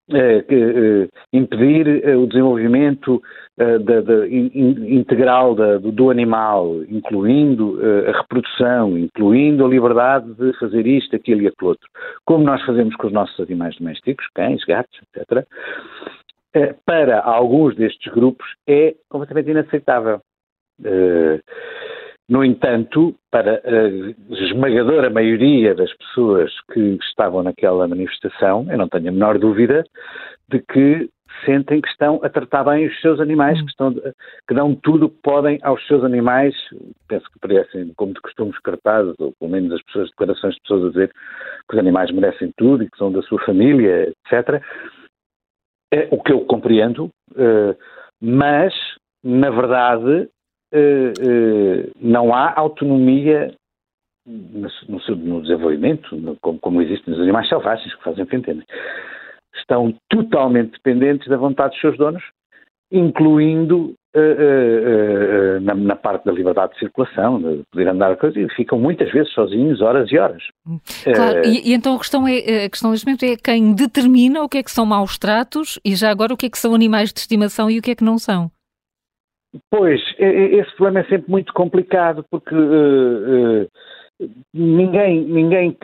eh, eh, impedir eh, o desenvolvimento da, da, integral da, do animal, incluindo a reprodução, incluindo a liberdade de fazer isto, aquilo e aquilo outro, como nós fazemos com os nossos animais domésticos, cães, gatos, etc., para alguns destes grupos é completamente inaceitável. No entanto, para a esmagadora maioria das pessoas que estavam naquela manifestação, eu não tenho a menor dúvida de que sentem que estão a tratar bem os seus animais, que, estão, que dão tudo o que podem aos seus animais, penso que parecem como de costumes cartazes, ou pelo menos as pessoas, declarações de pessoas a dizer que os animais merecem tudo e que são da sua família, etc. É o que eu compreendo, eh, mas, na verdade, não há autonomia no, no desenvolvimento, no, como, como, existe nos animais selvagens que fazem entendem. Estão totalmente dependentes da vontade dos seus donos, incluindo uh, uh, uh, na, na, parte da liberdade de circulação, de poder andar a coisa, e ficam muitas vezes sozinhos, horas e horas. Claro, e, e, então a questão, é, a questão neste momento é quem determina o que é que são maus tratos e já agora o que é que são animais de estimação e o que é que não são. Pois, esse problema é sempre muito complicado porque uh, uh, ninguém, ninguém,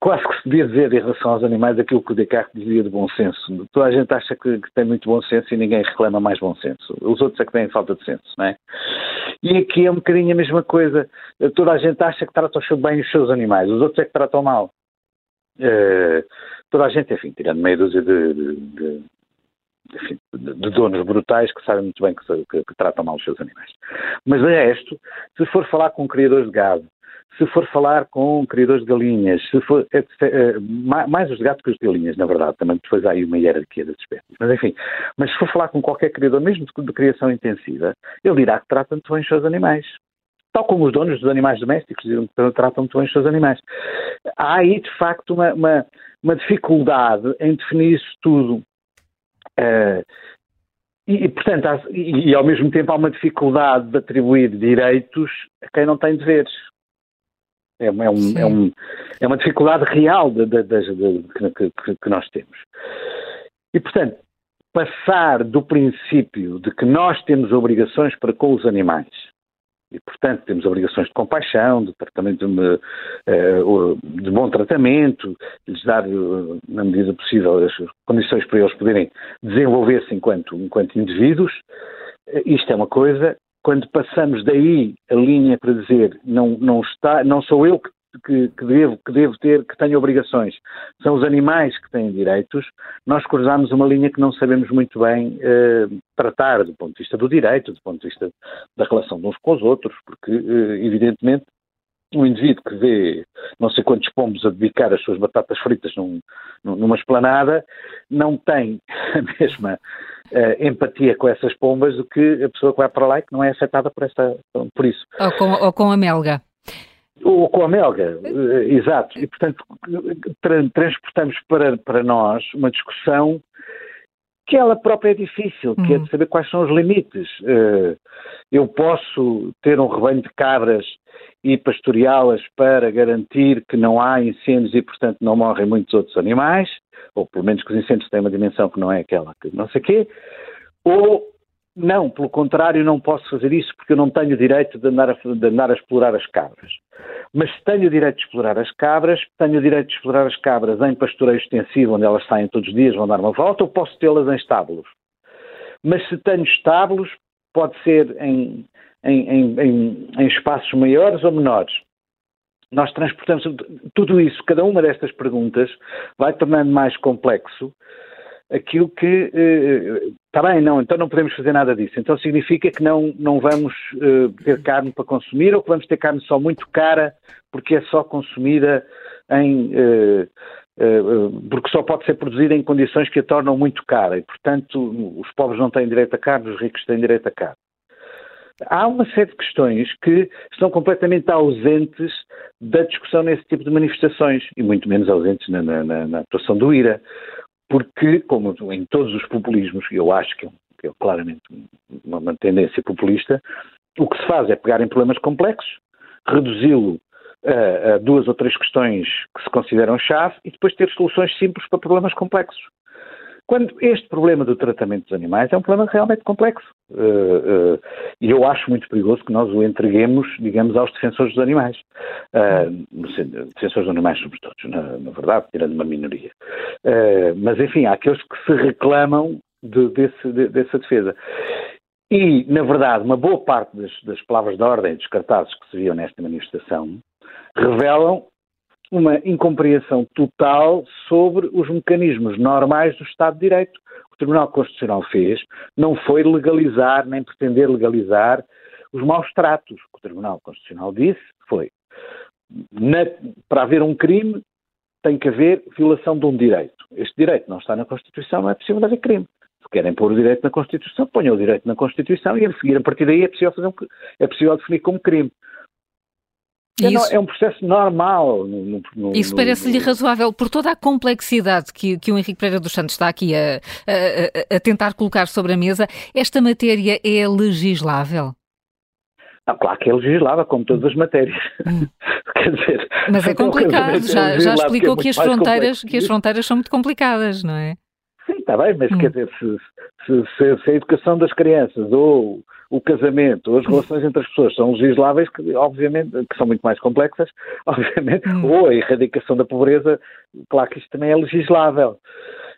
quase que se podia dizer em relação aos animais aquilo que o Descartes dizia de bom senso. Toda a gente acha que, que, tem muito bom senso e ninguém reclama mais bom senso. Os outros é que têm falta de senso, não é? E aqui é um bocadinho a mesma coisa. Toda a gente acha que tratam bem os seus animais, os outros é que tratam mal. Uh, toda a gente, enfim, tirando meia dúzia de, de, de enfim, de donos brutais que sabem muito bem que, que, que, tratam mal os seus animais. Mas de resto, se for falar com criadores de gado, se for falar com criadores de galinhas, se for, é, é, mais os de gato que os de galinhas, na verdade, também depois há aí uma hierarquia das espécies. Mas enfim, mas se for falar com qualquer criador, mesmo de, de criação intensiva, ele dirá que trata muito bem os seus animais tal como os donos dos animais domésticos tratam muito bem os seus animais. Há aí, de facto, uma, uma, uma dificuldade em definir isso tudo. Uh, e, portanto, há, e, e, ao mesmo tempo há uma dificuldade de atribuir direitos a quem não tem deveres. É, é, um, é, um, é, uma dificuldade real de, de, de, que, que, que nós temos. E, portanto, passar do princípio de que nós temos obrigações para com os animais, e, portanto, temos obrigações de compaixão, de tratamento de, eh, de bom tratamento, de lhes dar, eh, na medida possível, as condições para eles poderem desenvolver-se enquanto, enquanto indivíduos. Eh, isto é uma coisa. Quando passamos daí a linha para dizer não, não, está, não sou eu que que, que, devo, que devo ter, que tenho obrigações, são os animais que têm direitos, nós cruzamos uma linha que não sabemos muito bem eh, tratar do ponto de vista do direito, do ponto de vista da relação de uns com os outros, porque, eh, evidentemente, um indivíduo que vê não sei quantos pombos a dedicar as suas batatas fritas num, numa esplanada não tem a mesma uh, empatia com essas pombas do que a pessoa que vai para lá e que não é afetada por, por isso. Ou com, ou com a melga. Ou com a melga, eh, exato. E, portanto, tra transportamos para, para nós uma discussão que ela própria é difícil, que é de uhum. saber quais são os limites. Uh, eu posso ter um rebanho de cabras e pastoreá-las para garantir que não há incêndios e, portanto, não morrem muitos outros animais, ou pelo menos que os incêndios têm uma dimensão que não é aquela que não sei quê, ou não, pelo contrário, não posso fazer isso porque eu não tenho o direito de andar, a, de andar a explorar as cabras. Mas tenho o direito de explorar as cabras, tenho o direito de explorar as cabras em pastoreio extensivo, onde elas saem todos os dias, vão dar uma volta, ou posso tê-las em estábulos. Mas se tenho estábulos, pode ser em, em, em, em espaços maiores ou menores. Nós transportamos tudo isso, cada uma destas perguntas vai tornando mais complexo aquilo que está bem, não, então não podemos fazer nada disso. Então significa que não, não vamos eh, ter carne para consumir ou que vamos ter carne só muito cara porque é só consumida em. Eh, porque só pode ser produzida em condições que a tornam muito cara e, portanto, os pobres não têm direito a carne, os ricos têm direito a carne. Há uma série de questões que estão completamente ausentes da discussão nesse tipo de manifestações e muito menos ausentes na, na, na atuação do IRA porque, como em todos os populismos, e eu acho que é, é claramente uma, uma, tendência populista, o que se faz é pegar em problemas complexos, reduzi-lo a, a, duas ou três questões que se consideram chave e depois ter soluções simples para problemas complexos. Quando este problema do tratamento dos animais é um problema realmente complexo. Uh, uh, e eu acho muito perigoso que nós o entreguemos, digamos, aos defensores dos animais. Uh, defensores dos animais, sobretudo, na, na verdade, tirando uma minoria. mas, enfim, há aqueles que se reclamam de, desse, de, dessa defesa. E, na verdade, uma boa parte das, das palavras de ordem dos cartazes que se viam nesta manifestação revelam uma incompreensão total sobre os mecanismos normais do Estado de Direito. O Tribunal Constitucional fez não foi legalizar, nem pretender legalizar os maus tratos. O Tribunal Constitucional disse foi: na, para haver um crime, tem que haver violação de um direito. Este direito não está na Constituição, não é possível haver crime. Se querem pôr o direito na Constituição, ponham o direito na Constituição e a seguir, a partir daí, é possível, um, é possível definir como crime. É, isso, é, um processo normal. No, no, isso parece-lhe razoável por toda a complexidade que, que o Henrique Pereira dos Santos está aqui a, a, a, tentar colocar sobre a mesa. Esta matéria é legislável? Não, claro que é legislável, como todas as matérias. Hum. Quer dizer, Mas é complicado. Já, já explicou que, é que, as fronteiras, que as fronteiras são muito complicadas, não é? Sim, está bem, mas hum. quer dizer, se, se, se, a educação das crianças ou o casamento as relações entre as pessoas são legisláveis, que obviamente, que são muito mais complexas, obviamente, hum. ou a erradicação da pobreza, claro que isto também é legislável.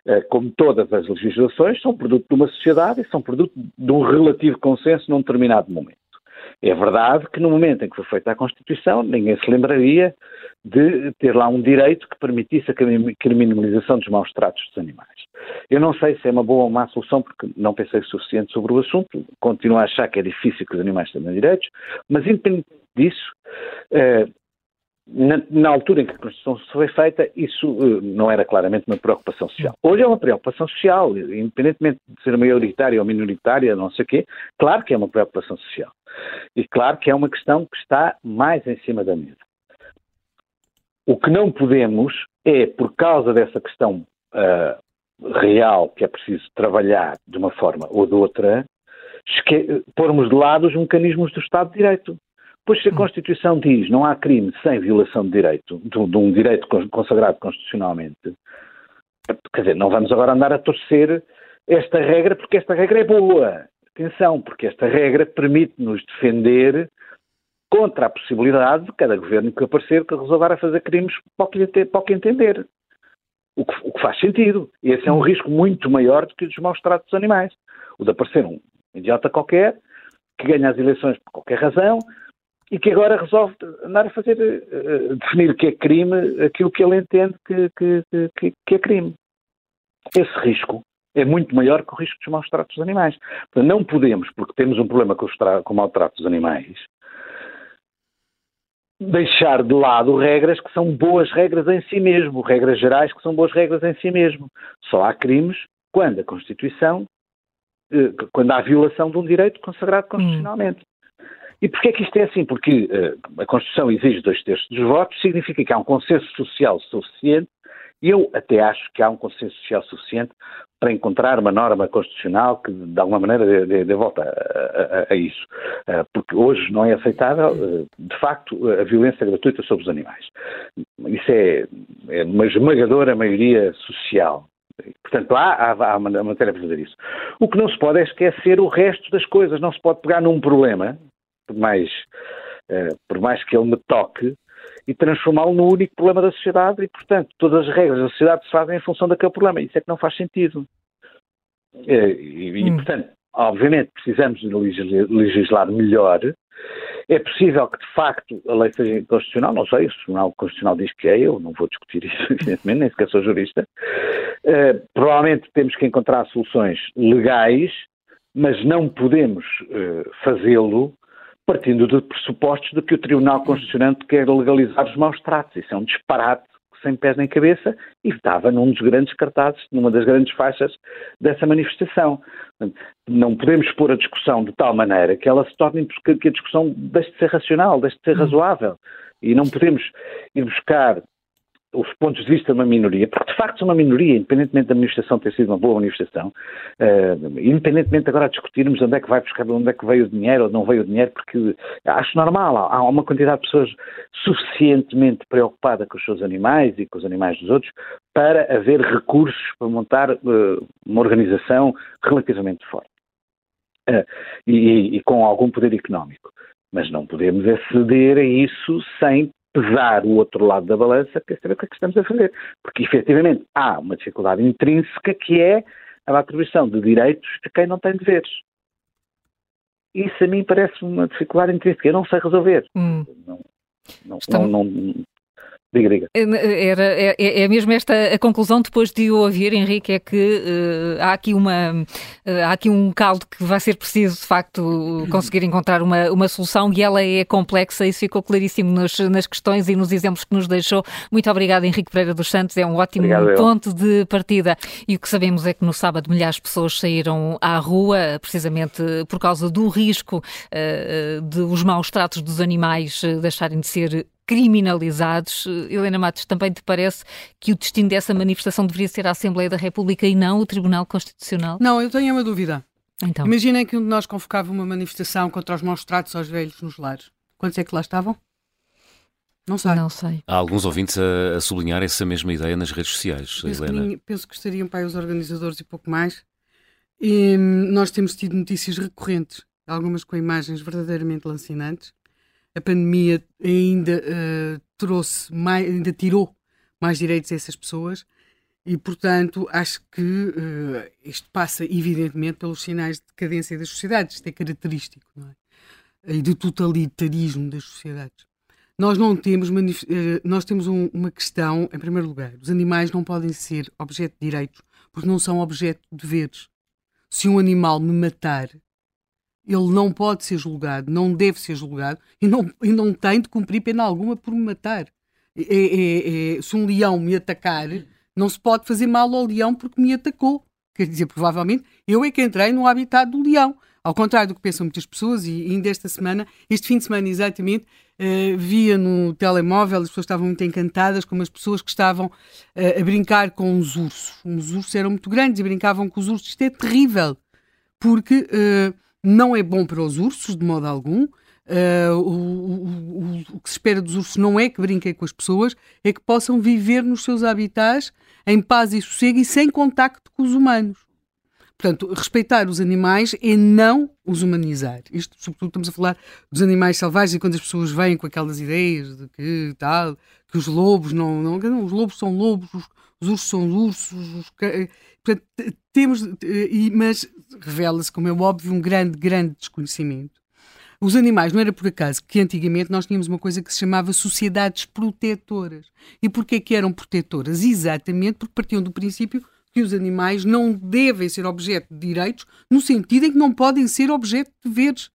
Eh, como todas as legislações, são produto de uma sociedade e são produto de um relativo consenso num determinado momento. É verdade que no momento em que foi feita a Constituição, ninguém se lembraria de ter lá um direito que permitisse a criminalização dos maus tratos dos animais. Eu não sei se é uma boa ou má solução, porque não pensei o suficiente sobre o assunto, continuo a achar que é difícil que os animais tenham direitos, mas independente disso, eh, na, altura em que a Constituição foi feita, isso uh, não era claramente uma preocupação social. Hoje é uma preocupação social, independentemente de ser maioritária ou minoritária, não sei o quê, claro que é uma preocupação social. E claro que é uma questão que está mais em cima da mesa. O que não podemos é, por causa dessa questão uh, real que é preciso trabalhar de uma forma ou de outra, pormos de lado os mecanismos do Estado de Direito Pois se a Constituição diz não há crime sem violação de direito, de, de um direito consagrado constitucionalmente, quer dizer, não vamos agora andar a torcer esta regra porque esta regra é boa. Atenção, porque esta regra permite-nos defender contra a possibilidade de cada governo que aparecer que resolver a fazer crimes para o que, entender. O que, o que, faz sentido. Esse é um risco muito maior do que o dos maus tratos dos animais. O de aparecer um idiota qualquer, que ganha as eleições por qualquer razão, e que agora resolve andar a fazer, uh, definir que é crime, aquilo que ele entende que, que, que, que é crime. Esse risco é muito maior que o risco dos maus tratos dos animais. Portanto, não podemos, porque temos um problema com, com o mau trato dos animais, deixar de lado regras que são boas regras em si mesmo, regras gerais que são boas regras em si mesmo. Só há crimes quando a Constituição, eh, quando há violação de um direito consagrado constitucionalmente. Hum. E porquê é que isto é assim? Porque uh, a Constituição exige dois terços dos votos, significa que há um consenso social suficiente eu até acho que há um consenso social suficiente para encontrar uma norma constitucional que, de alguma maneira, dê, dê, volta a, a, a, isso. Eh, porque hoje não é aceitável, eh, de facto, a violência gratuita sobre os animais. Isso é, é uma esmagadora maioria social. Portanto, há, há, há matéria para fazer isso. O que não se pode é esquecer o resto das coisas. Não se pode pegar num problema, por mais, uh, por mais que ele me toque, e transformá-lo no único problema da sociedade e, portanto, todas as regras da sociedade se fazem em função daquele problema. Isso é que não faz sentido. E, e hum. portanto, obviamente precisamos de legislar melhor. É possível que, de facto, a lei seja inconstitucional, não sei, o Tribunal Constitucional diz que é, eu não vou discutir isso, evidentemente, nem sequer sou jurista. Uh, provavelmente temos que encontrar soluções legais, mas não podemos uh, fazê-lo partindo de pressupostos de que o Tribunal Constitucional quer legalizar os maus tratos. Isso é um disparate sem pés nem cabeça e estava num dos grandes cartazes, numa das grandes faixas dessa manifestação. Não podemos pôr a discussão de tal maneira que ela se torne, que a discussão deixe de ser racional, deixe de ser razoável. E não podemos ir buscar os pontos de vista de uma minoria, porque de facto são uma minoria, independentemente da manifestação ter sido uma boa manifestação, uh, independentemente agora discutirmos onde é que vai buscar, onde é que veio o dinheiro ou não veio o dinheiro, porque acho normal, há uma quantidade de pessoas suficientemente preocupada com os seus animais e com os animais dos outros para haver recursos para montar uh, uma organização relativamente forte uh, e, e com algum poder económico. Mas não podemos aceder a isso sem pesar o outro lado da balança, quer saber o que é que estamos a fazer. Porque, efetivamente, há uma dificuldade intrínseca que é a atribuição de direitos a quem não tem deveres. Isso a mim parece uma dificuldade intrínseca. Eu não sei resolver. Hum. Não, não, Estamos... não, não, Diga, diga. Era, é, é, é mesmo esta a conclusão depois de o ouvir, Henrique, é que uh, há, aqui uma, uh, há aqui um caldo que vai ser preciso, de facto, conseguir encontrar uma, uma solução e ela é complexa, isso ficou claríssimo nas, nas questões e nos exemplos que nos deixou. Muito obrigada, Henrique Pereira dos Santos, é um ótimo Obrigado, ponto de partida. E o que sabemos é que no sábado milhares de pessoas saíram à rua, precisamente por causa do risco uh, de os maus tratos dos animais deixarem de ser criminalizados. Helena Matos, também te parece que o destino dessa manifestação deveria ser a Assembleia da República e não o Tribunal Constitucional? Não, eu tenho uma dúvida. Então. Imaginem que um de nós convocava uma manifestação contra os maus tratos aos velhos nos lares. Quantos é que lá estavam? Não sei. Não sei. Há alguns ouvintes a, a sublinhar essa mesma ideia nas redes sociais, penso Helena. Que, penso que estariam para aí os organizadores e pouco mais. E, hum, nós temos tido notícias recorrentes, algumas com imagens verdadeiramente lancinantes, a pandemia ainda uh, trouxe mais, ainda tirou mais direitos a essas pessoas e, portanto, acho que uh, isto passa, evidentemente, pelos sinais de decadência das sociedades. Isto é característico, não é? E de totalitarismo das sociedades. Nós não temos, eh, nós temos um, uma questão, em primeiro lugar, os animais não podem ser objeto de direitos porque não são objeto de deveres. Se um animal me matar, ele não pode ser julgado, não deve ser julgado e não, e não tem de cumprir pena alguma por me matar. É, é, é, se um leão me atacar, não se pode fazer mal ao leão porque me atacou. Quer dizer, provavelmente eu é que entrei no habitat do leão. Ao contrário do que pensam muitas pessoas, e ainda esta semana, este fim de semana exatamente, uh, via no telemóvel, as pessoas estavam muito encantadas com as pessoas que estavam uh, a brincar com os ursos. Os ursos eram muito grandes e brincavam com os ursos. Isto é terrível, porque. Uh, não é bom para os ursos, de modo algum. Uh, o, o, o, que se espera dos ursos não é que brinquem com as pessoas, é que possam viver nos seus habitats em paz e sossego e sem contacto com os humanos. Portanto, respeitar os animais é não os humanizar. Isto, sobretudo, estamos a falar dos animais selvagens e quando as pessoas vêm com aquelas ideias de que tal, que os lobos não. não, não os lobos são lobos, os, os ursos são ursos. Os, portanto, temos. Mas revela-se, como é óbvio, um grande, grande desconhecimento os animais, não era por acaso que antigamente nós tínhamos uma coisa que se chamava sociedades protetoras. E porquê que eram protetoras? Exatamente porque partiam do princípio que os animais não devem ser objeto de direitos, no sentido em que não podem ser objeto de deveres.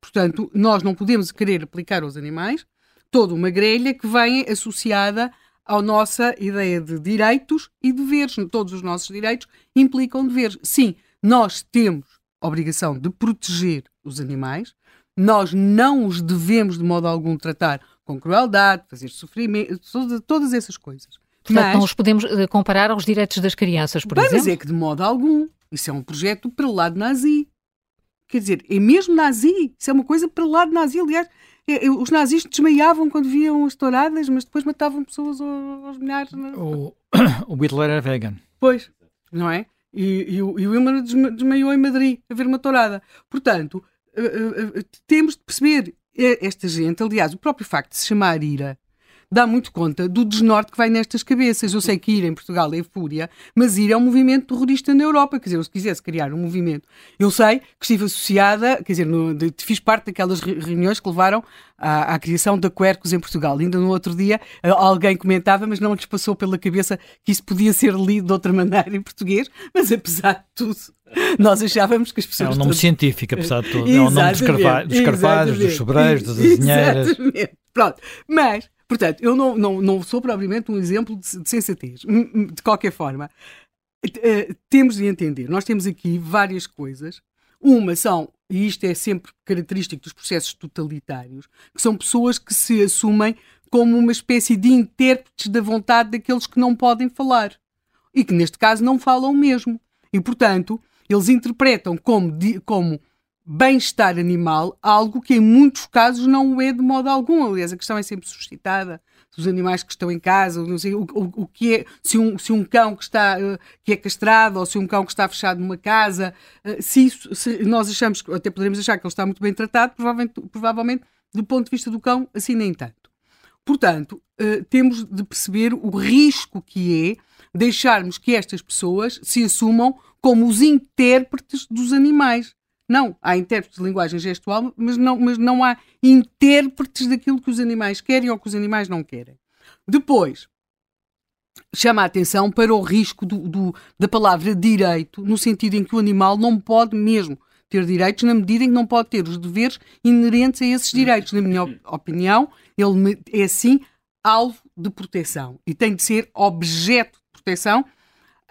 Portanto, nós não podemos querer aplicar aos animais toda uma grelha que vem associada à nossa ideia de direitos e deveres. Todos os nossos direitos implicam deveres. Sim, nós temos a obrigação de proteger os animais, nós não os devemos de modo algum tratar com crueldade, fazer sofrimento, todas, essas coisas. Portanto, mas, não os podemos eh, comparar aos direitos das crianças, por exemplo? Mas é que de modo algum. Isso é um projeto para lá de nazi. Quer dizer, é mesmo nazi. Isso é uma coisa para lá de nazi. Aliás, é, é, os nazis desmaiavam quando viam as touradas, mas depois matavam pessoas aos milhares. É? O, o Hitler era vegan. Pois, não é? E, e, e o Wilmer desmaiou em Madrid a ver uma tourada. Portanto, uh, uh, uh, temos de perceber esta gente, aliás, o próprio facto de se chamar ira dá muito conta do desnorte que vai nestas cabeças. Eu sei que ir em Portugal é fúria, mas ir é um movimento terrorista na Europa. Quer dizer, eu, se quisesse criar um movimento, eu sei que estive associada, quer dizer, no, de, fiz parte daquelas reuniões que levaram à, à, criação da Quercus em Portugal. Ainda no outro dia alguém comentava, mas não lhes passou pela cabeça que isso podia ser lido de outra maneira em português, mas apesar de tudo. Nós achávamos que as pessoas. É um nome todas... científico, apesar de tudo. É um nome dos, carva... dos carvalhos, dos sobreiros, das azinheiras. Exatamente. Pronto. Mas Portanto, eu não, não, não sou propriamente um exemplo de, de sensatez. De qualquer forma, uh, temos de entender. Nós temos aqui várias coisas. Uma são, e isto é sempre característico dos processos totalitários, que são pessoas que se assumem como uma espécie de intérpretes da vontade daqueles que não podem falar. E que neste caso não falam mesmo. E, portanto, eles interpretam como, como bem-estar animal, algo que em muitos casos não é de modo algum. Aliás, a questão é sempre suscitada dos animais que estão em casa, sei, o, o, o que é, se um, se um cão que está uh, que é castrado ou se um cão que está fechado numa casa, uh, se, isso, se nós achamos, até poderemos achar que ele está muito bem tratado, provavelmente, provavelmente do ponto de vista do cão, assim nem tanto. Portanto, uh, temos de perceber o risco que é deixarmos que estas pessoas se assumam como os intérpretes dos animais. Não, há intérpretes de linguagem gestual, mas não, mas não há intérpretes daquilo que os animais querem ou que os animais não querem. Depois, chama a atenção para o risco do, do, da palavra direito, no sentido em que o animal não pode mesmo ter direitos, na medida em que não pode ter os deveres inerentes a esses direitos. Na minha opinião, ele é sim alvo de proteção e tem de ser objeto de proteção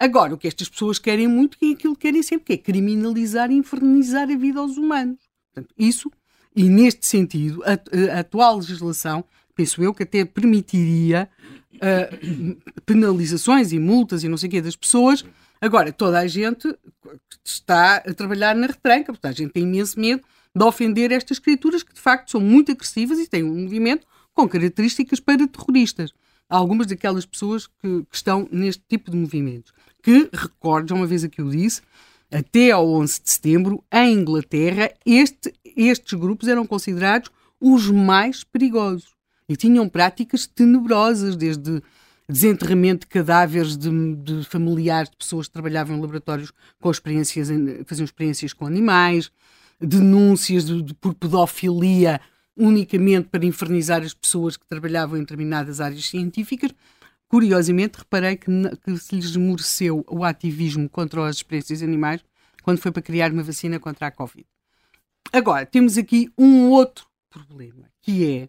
Agora, o que estas pessoas querem muito é aquilo que querem sempre, que é criminalizar e infernizar a vida aos humanos. Portanto, isso, e neste sentido, a, a atual legislação, penso eu, que até permitiria uh, penalizações e multas e não sei o quê das pessoas. Agora, toda a gente está a trabalhar na retranca, porque a gente tem imenso medo de ofender estas criaturas que, de facto, são muito agressivas e têm um movimento com características para terroristas. Há algumas daquelas pessoas que, que estão neste tipo de movimentos que, recordo, já uma vez aqui o disse, até ao 11 de setembro, em Inglaterra, este, estes grupos eram considerados os mais perigosos e tinham práticas tenebrosas, desde desenterramento de cadáveres de, de, familiares de pessoas que trabalhavam em laboratórios com experiências, faziam experiências com animais, denúncias de, de, por pedofilia unicamente para infernizar as pessoas que trabalhavam em determinadas áreas científicas. Curiosamente, reparei que, que se lhes mereceu o ativismo contra as experiências animais quando foi para criar uma vacina contra a Covid. Agora, temos aqui um outro problema, que é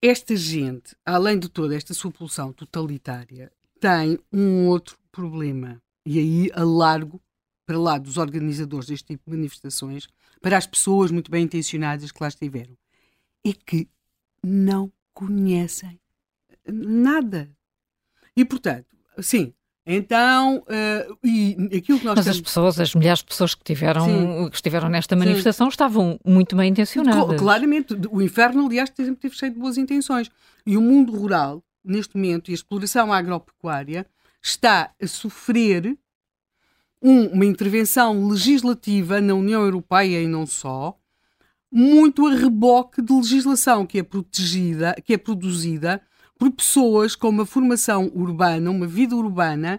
esta gente, além de toda esta sua pulsão totalitária, tem um outro problema. E aí alargo para lá dos organizadores deste tipo de manifestações, para as pessoas muito bem intencionadas que lá estiveram. É que não conhecem nada. E, portanto, sim, Então, uh, e aquilo que nós Mas temos... as pessoas, as milhares de pessoas que, tiveram, que estiveram nesta manifestação Sim. estavam muito bem intencionadas. Claramente, o inferno, aliás, sempre teve cheio de boas intenções. E o mundo rural, neste momento, e a exploração agropecuária, está a sofrer um, uma intervenção legislativa na União Europeia e não só, muito a reboque de legislação que é protegida, que é produzida por pessoas com uma formação urbana, uma vida urbana,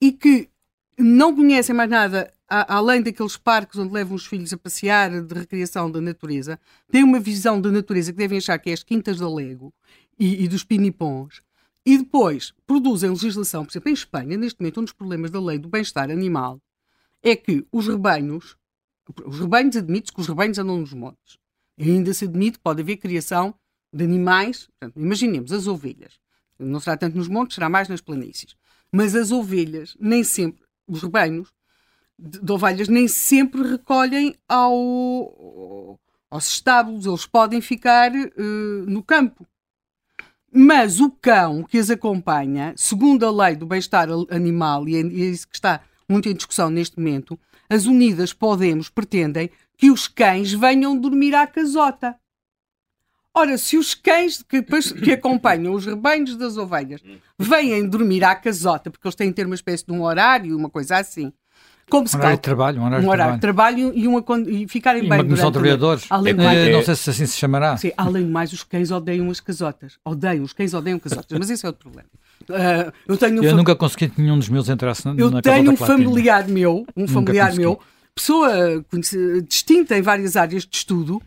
e que não conhecem mais nada além daqueles parques onde levam os filhos a passear de recriação da natureza, têm uma visão da natureza que devem achar que é as quintas da Lego e, e dos pinipons, e depois produzem legislação, por exemplo, em Espanha, neste momento, um dos problemas da lei do bem-estar animal é que os rebanhos, os rebanhos admite-se que os rebanhos andam nos montes. E ainda se admite que pode haver criação de animais, portanto, imaginemos as ovelhas. Não será tanto nos montes, será mais nas planícies. Mas as ovelhas, nem sempre, os rebanhos de, de ovelhas, nem sempre recolhem ao, aos estábulos, eles podem ficar uh, no campo. Mas o cão que as acompanha, segundo a lei do bem-estar animal, e é isso que está muito em discussão neste momento, as Unidas Podemos pretendem que os cães venham dormir à casota. Ora, se os cães que, que acompanham os rebanhos das ovelhas vêm dormir à casota, porque eles têm que ter uma espécie de um horário, uma coisa assim, como se um horário de trabalho, um horário, um horário de trabalho, e, uma, e ficarem e bem uma comissão de vereadores. Além é, mais, não sei se assim se chamará. Sim, além de mais, os cães odeiam as casotas. Odeiam, os cães odeiam casotas, mas esse é outro problema. Uh, eu tenho um eu nunca consegui que nenhum dos meus entrasse na, eu na tenho um familiar meu, um familiar meu, pessoa distinta em várias áreas de estudo,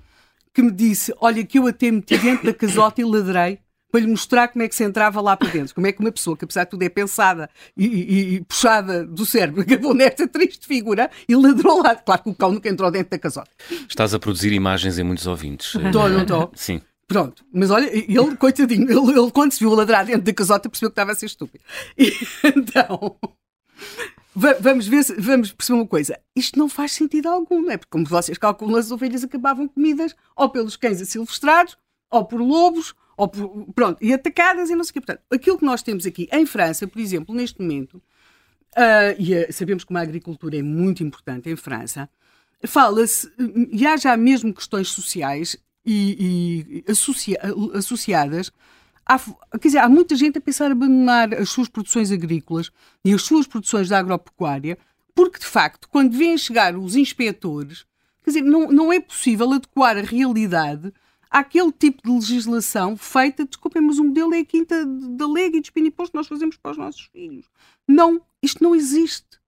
que me disse: Olha, que eu até meti dentro da casota e ladrei para lhe mostrar como é que se entrava lá para dentro. Como é que uma pessoa que, apesar de tudo, é pensada e, e, e puxada do cérebro, acabou nesta triste figura e ladrou lá. Claro que o cão nunca entrou dentro da casota. Estás a produzir imagens em muitos ouvintes. Estou, não estou? Sim. Pronto, mas olha, ele, coitadinho, ele, ele quando se viu ladrar dentro da casota percebeu que estava a ser estúpido. E, então, vamos ver, vamos perceber uma coisa. Isto não faz sentido algum, não é? Porque como vocês calculam, as ovelhas acabavam comidas ou pelos cães asilvestrados, ou por lobos, ou por, pronto, e atacadas e não sei o quê. Portanto, aquilo que nós temos aqui em França, por exemplo, neste momento, uh, e uh, sabemos que uma agricultura é muito importante em França, fala-se, e há já mesmo questões sociais e, e associa, associadas Há, quer dizer, há muita gente a pensar em abandonar as suas produções agrícolas e as suas produções da agropecuária, porque de facto, quando vêm chegar os inspectores, quer dizer, não, não é possível adequar a realidade àquele tipo de legislação feita, desculpem, mas o modelo é a quinta da lega e de espinipós que nós fazemos para os nossos filhos. Não, isto não existe.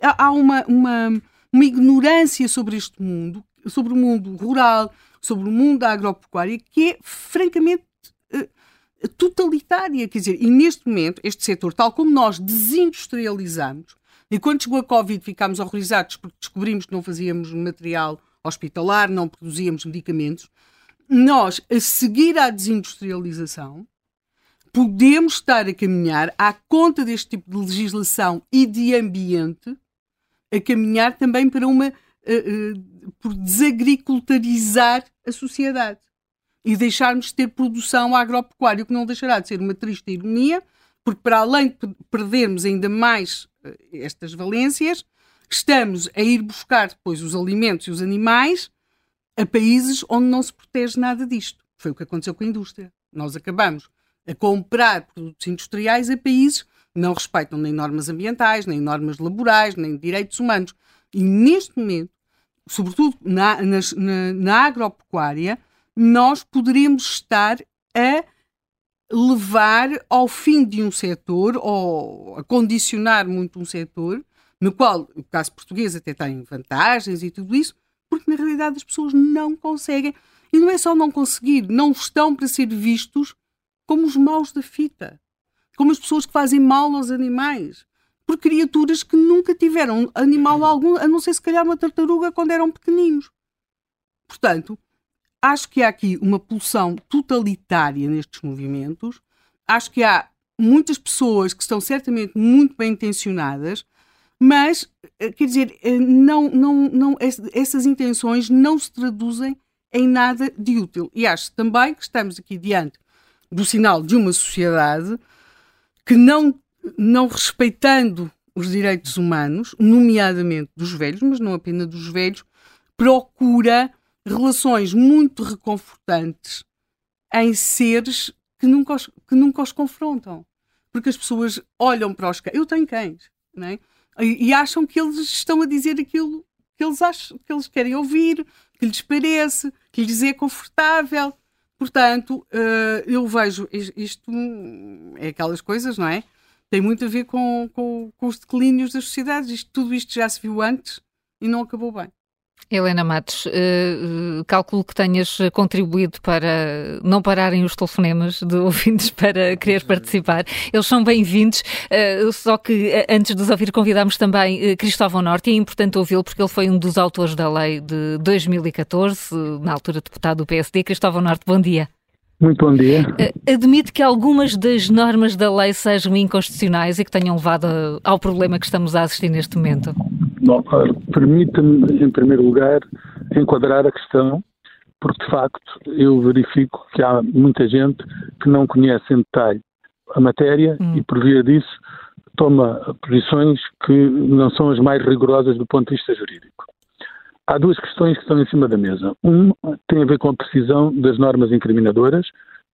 Há, há uma, uma, uma ignorância sobre este mundo, sobre o mundo rural, sobre o mundo da agropecuária, que é francamente totalitária. Quer dizer, e neste momento, este setor, tal como nós desindustrializamos, e quando chegou a Covid ficámos horrorizados porque descobrimos que não fazíamos material hospitalar, não produzíamos medicamentos, nós, a seguir à desindustrialização, podemos estar a caminhar à conta deste tipo de legislação e de ambiente, a caminhar também para uma. Uh, uh, por desagricultarizar a sociedade e deixarmos de ter produção agropecuária, o que não deixará de ser uma triste ironia, porque para além de perdermos ainda mais eh, estas valências, estamos a ir buscar depois os alimentos e os animais a países onde não se protege nada disto. Foi o que aconteceu com a indústria. Nós acabamos a comprar produtos industriais a países que não respeitam nem normas ambientais, nem normas laborais, nem direitos humanos. E neste momento, sobretudo na, na, na agropecuária, nós poderemos estar a levar ao fim de um setor ou a condicionar muito um setor, no qual o caso português até tem vantagens e tudo isso, porque na realidade as pessoas não conseguem. E não é só não conseguir, não estão para ser vistos como os maus da fita, como as pessoas que fazem mal aos animais, por criaturas que nunca tiveram animal algum, a não ser se calhar uma tartaruga quando eram pequeninos. Portanto, Acho que há aqui uma pulsão totalitária nestes movimentos. Acho que há muitas pessoas que estão certamente muito bem intencionadas, mas, eh, quer dizer, eh, não, não, não, essas intenções não se traduzem em nada de útil. E acho também que estamos aqui diante do sinal de uma sociedade que não não respeitando os direitos humanos, nomeadamente dos velhos, mas não apenas dos velhos, procura relações muito reconfortantes em seres que nunca os, que nunca os confrontam. Porque as pessoas olham para os cães. Eu tenho cães, não é? e, acham que eles estão a dizer aquilo que eles, acham, que eles querem ouvir, que lhes parece, que lhes é confortável. Portanto, uh, eu vejo isto, é aquelas coisas, não é? Tem muito a ver com, com, com os declínios das sociedades. Isto, tudo isto já se viu antes e não acabou bem. Helena Matos, uh, calculo que tenhas contribuído para não pararem os telefonemas de ouvintes para querer participar. Eles são bem-vindos, uh, só que uh, antes de os ouvir convidámos também Cristóvão Norte, e é importante ouvi-lo porque ele foi um dos autores da lei de 2014, na altura deputado do PSD. Cristóvão Norte, bom dia. Muito bom dia. Admite que algumas das normas da lei sejam inconstitucionais e que tenham levado ao problema que estamos a assistir neste momento? Permita-me, em primeiro lugar, enquadrar a questão, porque de facto eu verifico que há muita gente que não conhece em detalhe a matéria hum. e, por via disso, toma posições que não são as mais rigorosas do ponto de vista jurídico. Há duas questões que estão em cima da mesa. Um tem a ver com a precisão das normas incriminadoras,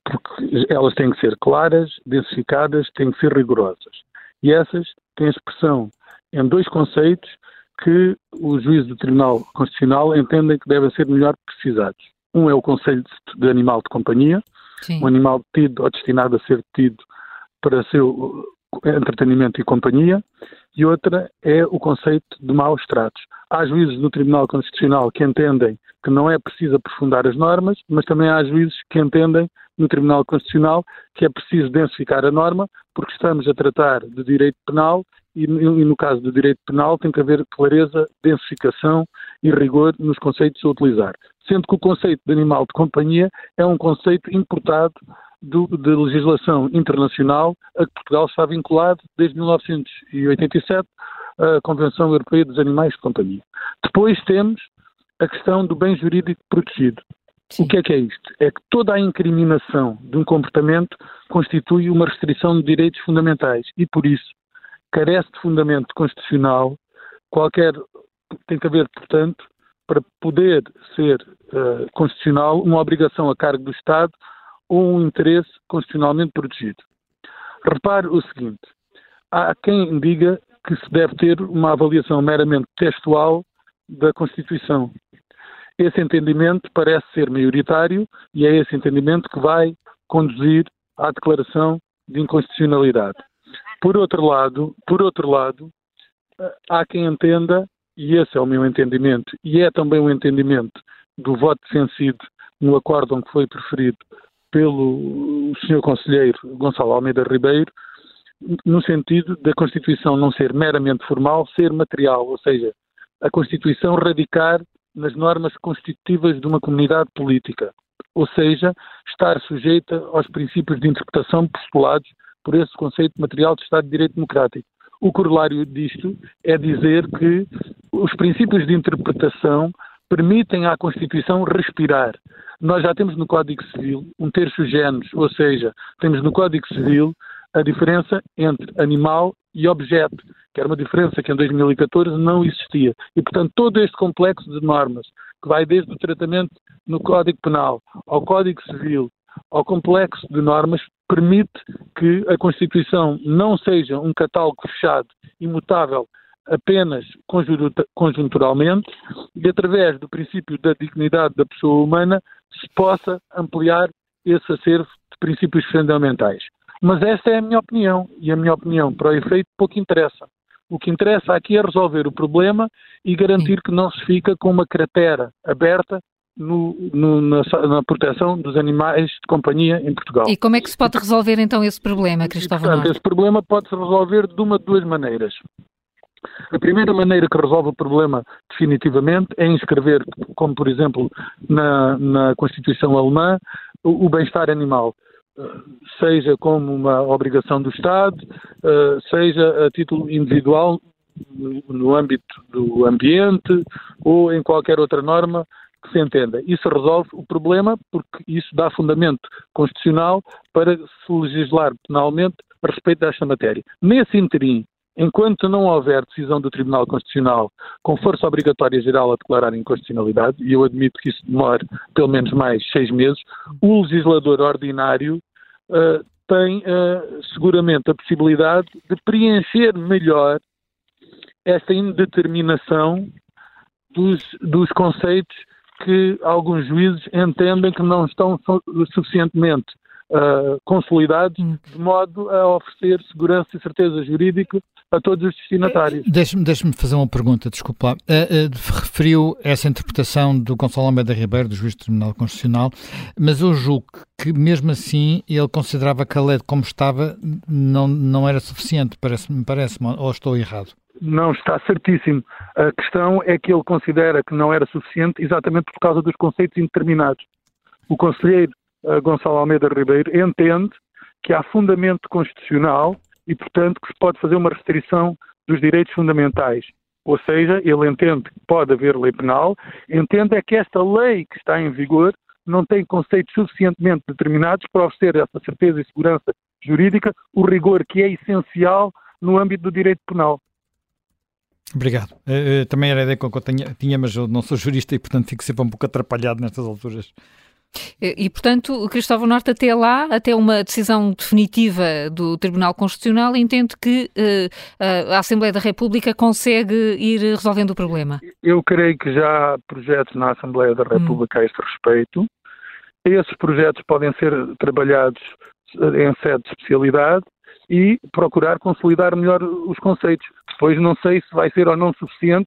porque elas têm que ser claras, densificadas, têm que ser rigorosas. E essas têm expressão em dois conceitos que os juízes do Tribunal Constitucional entendem que devem ser melhor precisados. Um é o conceito de animal de companhia, Sim. um animal detido ou destinado a ser detido para seu entretenimento e companhia, e outra é o conceito de maus tratos. Há juízes no Tribunal Constitucional que entendem que não é preciso aprofundar as normas, mas também há juízes que entendem no Tribunal Constitucional que é preciso densificar a norma, porque estamos a tratar de direito penal e no caso do direito penal tem que haver clareza, densificação e rigor nos conceitos a utilizar. Sendo que o conceito de animal de companhia é um conceito importado do, de legislação internacional a que Portugal está vinculado desde 1987, a Convenção Europeia dos Animais de Companhia. Depois temos a questão do bem jurídico protegido. Sim. O que é que é isto? É que toda a incriminação de um comportamento constitui uma restrição de direitos fundamentais e, por isso, carece de fundamento constitucional, qualquer tem que haver, portanto, para poder ser uh, constitucional, uma obrigação a cargo do Estado um interesse constitucionalmente protegido. Repare o seguinte: há quem diga que se deve ter uma avaliação meramente textual da Constituição. Esse entendimento parece ser maioritário e é esse entendimento que vai conduzir à declaração de inconstitucionalidade. Por outro lado, por outro lado, há quem entenda, e esse é o meu entendimento, e é também o entendimento do voto defensivo no acórdão que foi preferido pelo Sr. Conselheiro Gonçalo Almeida Ribeiro, no sentido da Constituição não ser meramente formal, ser material, ou seja, a Constituição radicar nas normas constitutivas de uma comunidade política, ou seja, estar sujeita aos princípios de interpretação postulados por esse conceito material de Estado de Direito Democrático. O corolário disto é dizer que os princípios de interpretação permitem à Constituição respirar. Nós já temos no Código Civil um terço géneros, ou seja, temos no Código Civil a diferença entre animal e objeto, que era uma diferença que em 2014 não existia. E, portanto, todo este complexo de normas, que vai desde o tratamento no Código Penal ao Código Civil, ao complexo de normas, permite que a Constituição não seja um catálogo fechado, imutável, apenas conjunturalmente, e através do princípio da dignidade da pessoa humana se possa ampliar esse acervo de princípios fundamentais. Mas essa é a minha opinião, e a minha opinião, para o efeito, pouco interessa. O que interessa aqui é resolver o problema e garantir que não se fica com uma cratera aberta no, no, na, na, proteção dos animais de companhia em Portugal. E como é que se pode resolver então esse problema, Cristóvão? Portanto, esse problema pode-se resolver de uma de duas maneiras. A primeira maneira que resolve o problema definitivamente é inscrever, como por exemplo na, na Constituição Alemã, o, o bem-estar animal seja como uma obrigação do Estado, eh, seja a título individual no âmbito do ambiente ou em qualquer outra norma que se entenda. Isso resolve o problema porque isso dá fundamento constitucional para se legislar penalmente a respeito desta matéria. Nesse interim, enquanto não houver decisão do Tribunal Constitucional com força obrigatória geral a declarar inconstitucionalidade, e eu admito que isso demore pelo menos mais seis meses, o legislador ordinário uh, tem uh, seguramente a possibilidade de preencher melhor esta indeterminação dos, dos conceitos que alguns juízes entendem que não estão suficientemente uh, consolidados, hum. de modo a oferecer segurança e certeza jurídica a todos os destinatários. Deixe-me deixe fazer uma pergunta, desculpa lá. Uh, uh, referiu essa interpretação do Gonçalo Almeida Ribeiro, do juiz do Tribunal Constitucional, mas eu julgo que mesmo assim ele considerava que a lei como estava não, não era suficiente, parece-me, parece ou estou errado? Não, está certíssimo. A questão é que ele considera que não era suficiente exatamente por causa dos conceitos indeterminados. O conselheiro Gonçalo Almeida Ribeiro entende que há fundamento constitucional e, portanto, que se pode fazer uma restrição dos direitos fundamentais. Ou seja, ele entende que pode haver lei penal, entende é que esta lei que está em vigor não tem conceitos suficientemente determinados para oferecer essa certeza e segurança jurídica, o rigor que é essencial no âmbito do direito penal. Obrigado. Uh, também era a ideia que eu tinha, tinha, mas eu não sou jurista e, portanto, fico sempre um pouco atrapalhado nestas alturas. E, portanto, Cristóvão Norte, até lá, até uma decisão definitiva do Tribunal Constitucional, entende que uh, a Assembleia da República consegue ir resolvendo o problema? Eu creio que já há projetos na Assembleia da República hum. a este respeito. Esses projetos podem ser trabalhados em sede de especialidade e procurar consolidar melhor os conceitos. Depois não sei se vai ser ou não suficiente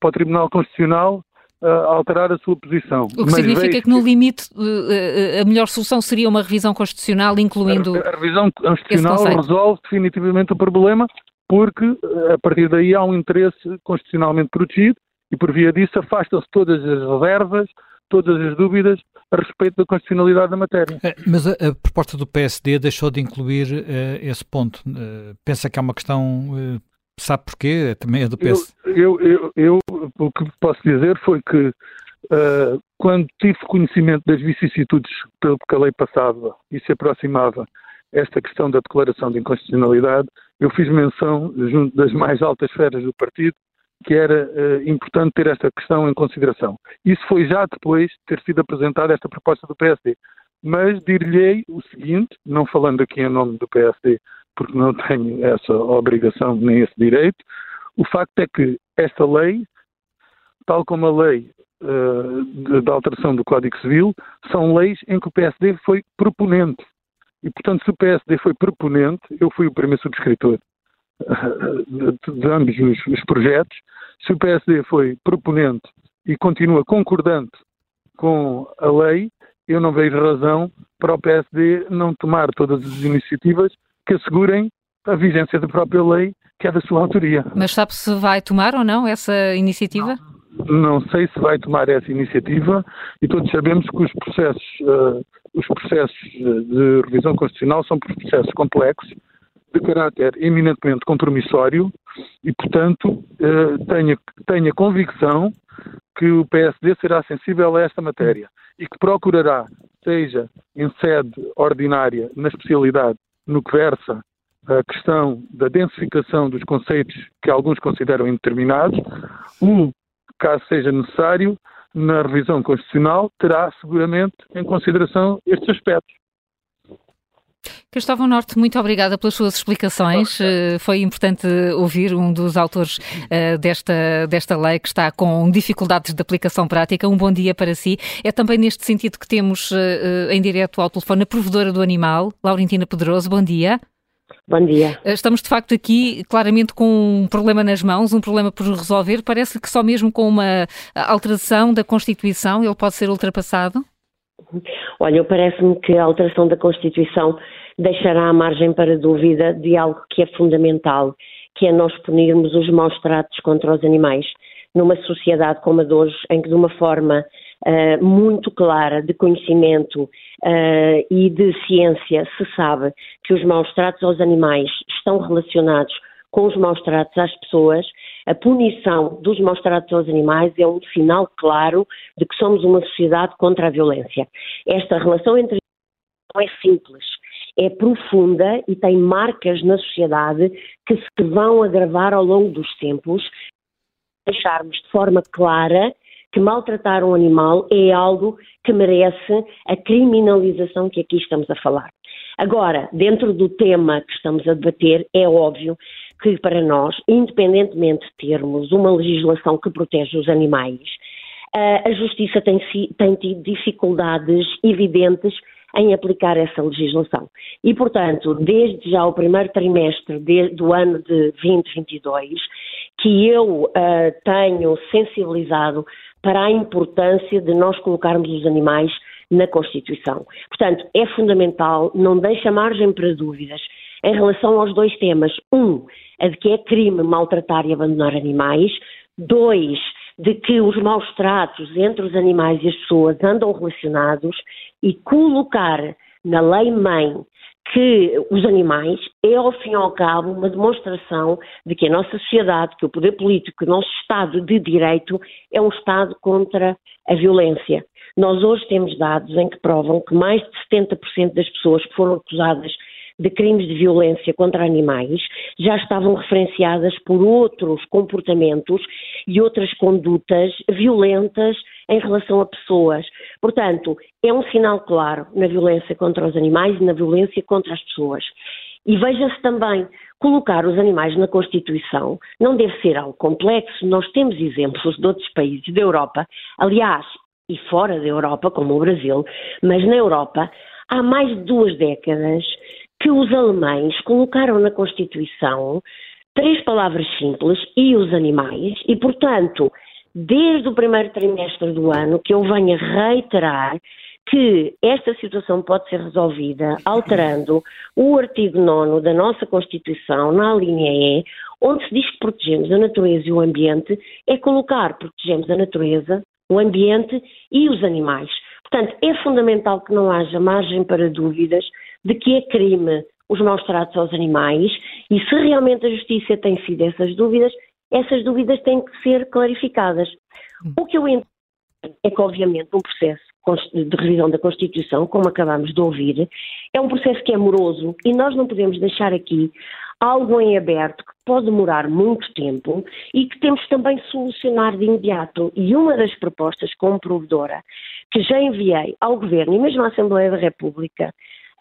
para o Tribunal Constitucional uh, alterar a sua posição. O que Mas significa que, no limite, uh, a melhor solução seria uma revisão constitucional, incluindo. A, a revisão constitucional resolve definitivamente o problema, porque a partir daí há um interesse constitucionalmente protegido e, por via disso, afastam-se todas as reservas, todas as dúvidas a respeito da constitucionalidade da matéria. Mas a, a proposta do PSD deixou de incluir uh, esse ponto. Uh, pensa que é uma questão uh, Sabe porquê? Também é do PS. Eu, eu, eu, o que posso dizer foi que uh, quando tive conhecimento das vicissitudes pelo que a lei passava e se aproximava esta questão da declaração de inconstitucionalidade, eu fiz menção, junto das mais altas esferas do partido, que era uh, importante ter esta questão em consideração. Isso foi já depois de ter sido apresentada esta proposta do PSD. Mas dir-lhe o seguinte, não falando aqui em nome do PSD, porque não tenho essa obrigação nem esse direito. O facto é que esta lei, tal como a lei uh, da alteração do Código Civil, são leis em que o PSD foi proponente. E, portanto, se o PSD foi proponente, eu fui o primeiro subscritor uh, de, ambos os, os projetos. Se o PSD foi proponente e continua concordante com a lei, eu não vejo razão para o PSD não tomar todas as iniciativas que assegurem a vigência da própria lei, que é da sua autoria. Mas sabe se vai tomar ou não essa iniciativa? Não, não sei se vai tomar essa iniciativa e todos sabemos que os processos, uh, os processos de revisão constitucional são processos complexos, de caráter eminentemente compromissório e, portanto, uh, tenho, tenho a convicção que o PSD será sensível a esta matéria e que procurará, seja em sede ordinária, na especialidade no que versa a questão da densificação dos conceitos que alguns consideram indeterminados, o, caso seja necessário, na revisão constitucional, terá seguramente em consideração estes aspectos. Cristóvão Norte, muito obrigada pelas suas explicações. Uh, foi importante ouvir um dos autores uh, desta, desta lei que está com dificuldades de aplicação prática. Um bom dia para si. É também neste sentido que temos uh, em direto ao telefone a provedora do animal, Laurentina Pedroso. Bom dia. Bom dia. Estamos de facto aqui claramente com um problema nas mãos, um problema por resolver. Parece que só mesmo com uma alteração da Constituição ele pode ser ultrapassado? Olha, parece-me que a alteração da Constituição deixará a margem para dúvida de algo que é fundamental, que é nós punirmos os maus tratos contra os animais numa sociedade como a de hoje, em que de uma forma uh, muito clara de conhecimento uh, e de ciência se sabe que os maus tratos aos animais estão relacionados com os maus tratos às pessoas, a punição dos maus tratos aos animais é um sinal claro de que somos uma sociedade contra a violência. Esta relação entre não é simples é profunda e tem marcas na sociedade que se vão agravar ao longo dos tempos. Deixarmos de forma clara que maltratar um animal é algo que merece a criminalização que aqui estamos a falar. Agora, dentro do tema que estamos a debater, é óbvio que para nós, independentemente de termos uma legislação que protege os animais, a Justiça tem, tem tido dificuldades evidentes em aplicar essa legislação. E, portanto, desde já o primeiro trimestre de, do ano de 2022, que eu uh, tenho sensibilizado para a importância de nós colocarmos os animais na Constituição. Portanto, é fundamental, não deixa margem para dúvidas em relação aos dois temas. Um, a de que é crime maltratar e abandonar animais. Dois, de que os maus tratos entre os animais e as pessoas andam relacionados e colocar na lei-mãe que os animais é, ao fim e ao cabo, uma demonstração de que a nossa sociedade, que o poder político, que o nosso Estado de Direito é um Estado contra a violência. Nós hoje temos dados em que provam que mais de 70% das pessoas que foram acusadas de crimes de violência contra animais já estavam referenciadas por outros comportamentos e outras condutas violentas em relação a pessoas. Portanto, é um sinal claro na violência contra os animais e na violência contra as pessoas. E veja-se também, colocar os animais na Constituição não deve ser algo complexo. Nós temos exemplos de outros países da Europa, aliás, e fora da Europa, como o Brasil, mas na Europa, há mais de duas décadas que os alemães colocaram na Constituição três palavras simples e os animais, e, portanto, desde o primeiro trimestre do ano, que eu venho reiterar que esta situação pode ser resolvida alterando o artigo 9 da nossa Constituição, na linha E, onde se diz que protegemos a natureza e o ambiente, é colocar protegemos a natureza, o ambiente e os animais. Portanto, é fundamental que não haja margem para dúvidas de que é crime os maus tratos aos animais e se realmente a justiça tem sido essas dúvidas, essas dúvidas têm que ser clarificadas. O que eu entendo é que, obviamente, um processo de revisão da Constituição, como acabamos de ouvir, é um processo que é moroso e nós não podemos deixar aqui algo em aberto que pode demorar muito tempo e que temos também de solucionar de imediato. E uma das propostas como provedora que já enviei ao Governo e mesmo à Assembleia da República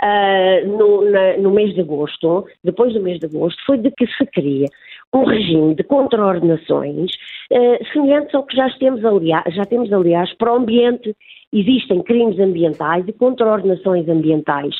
uh, no, na, no, mês de agosto, depois do mês de agosto, foi de que se cria um regime de contraordenações uh, semelhantes ao que já temos, aliás, já temos, aliás, para o ambiente. Existem crimes ambientais e contraordenações ambientais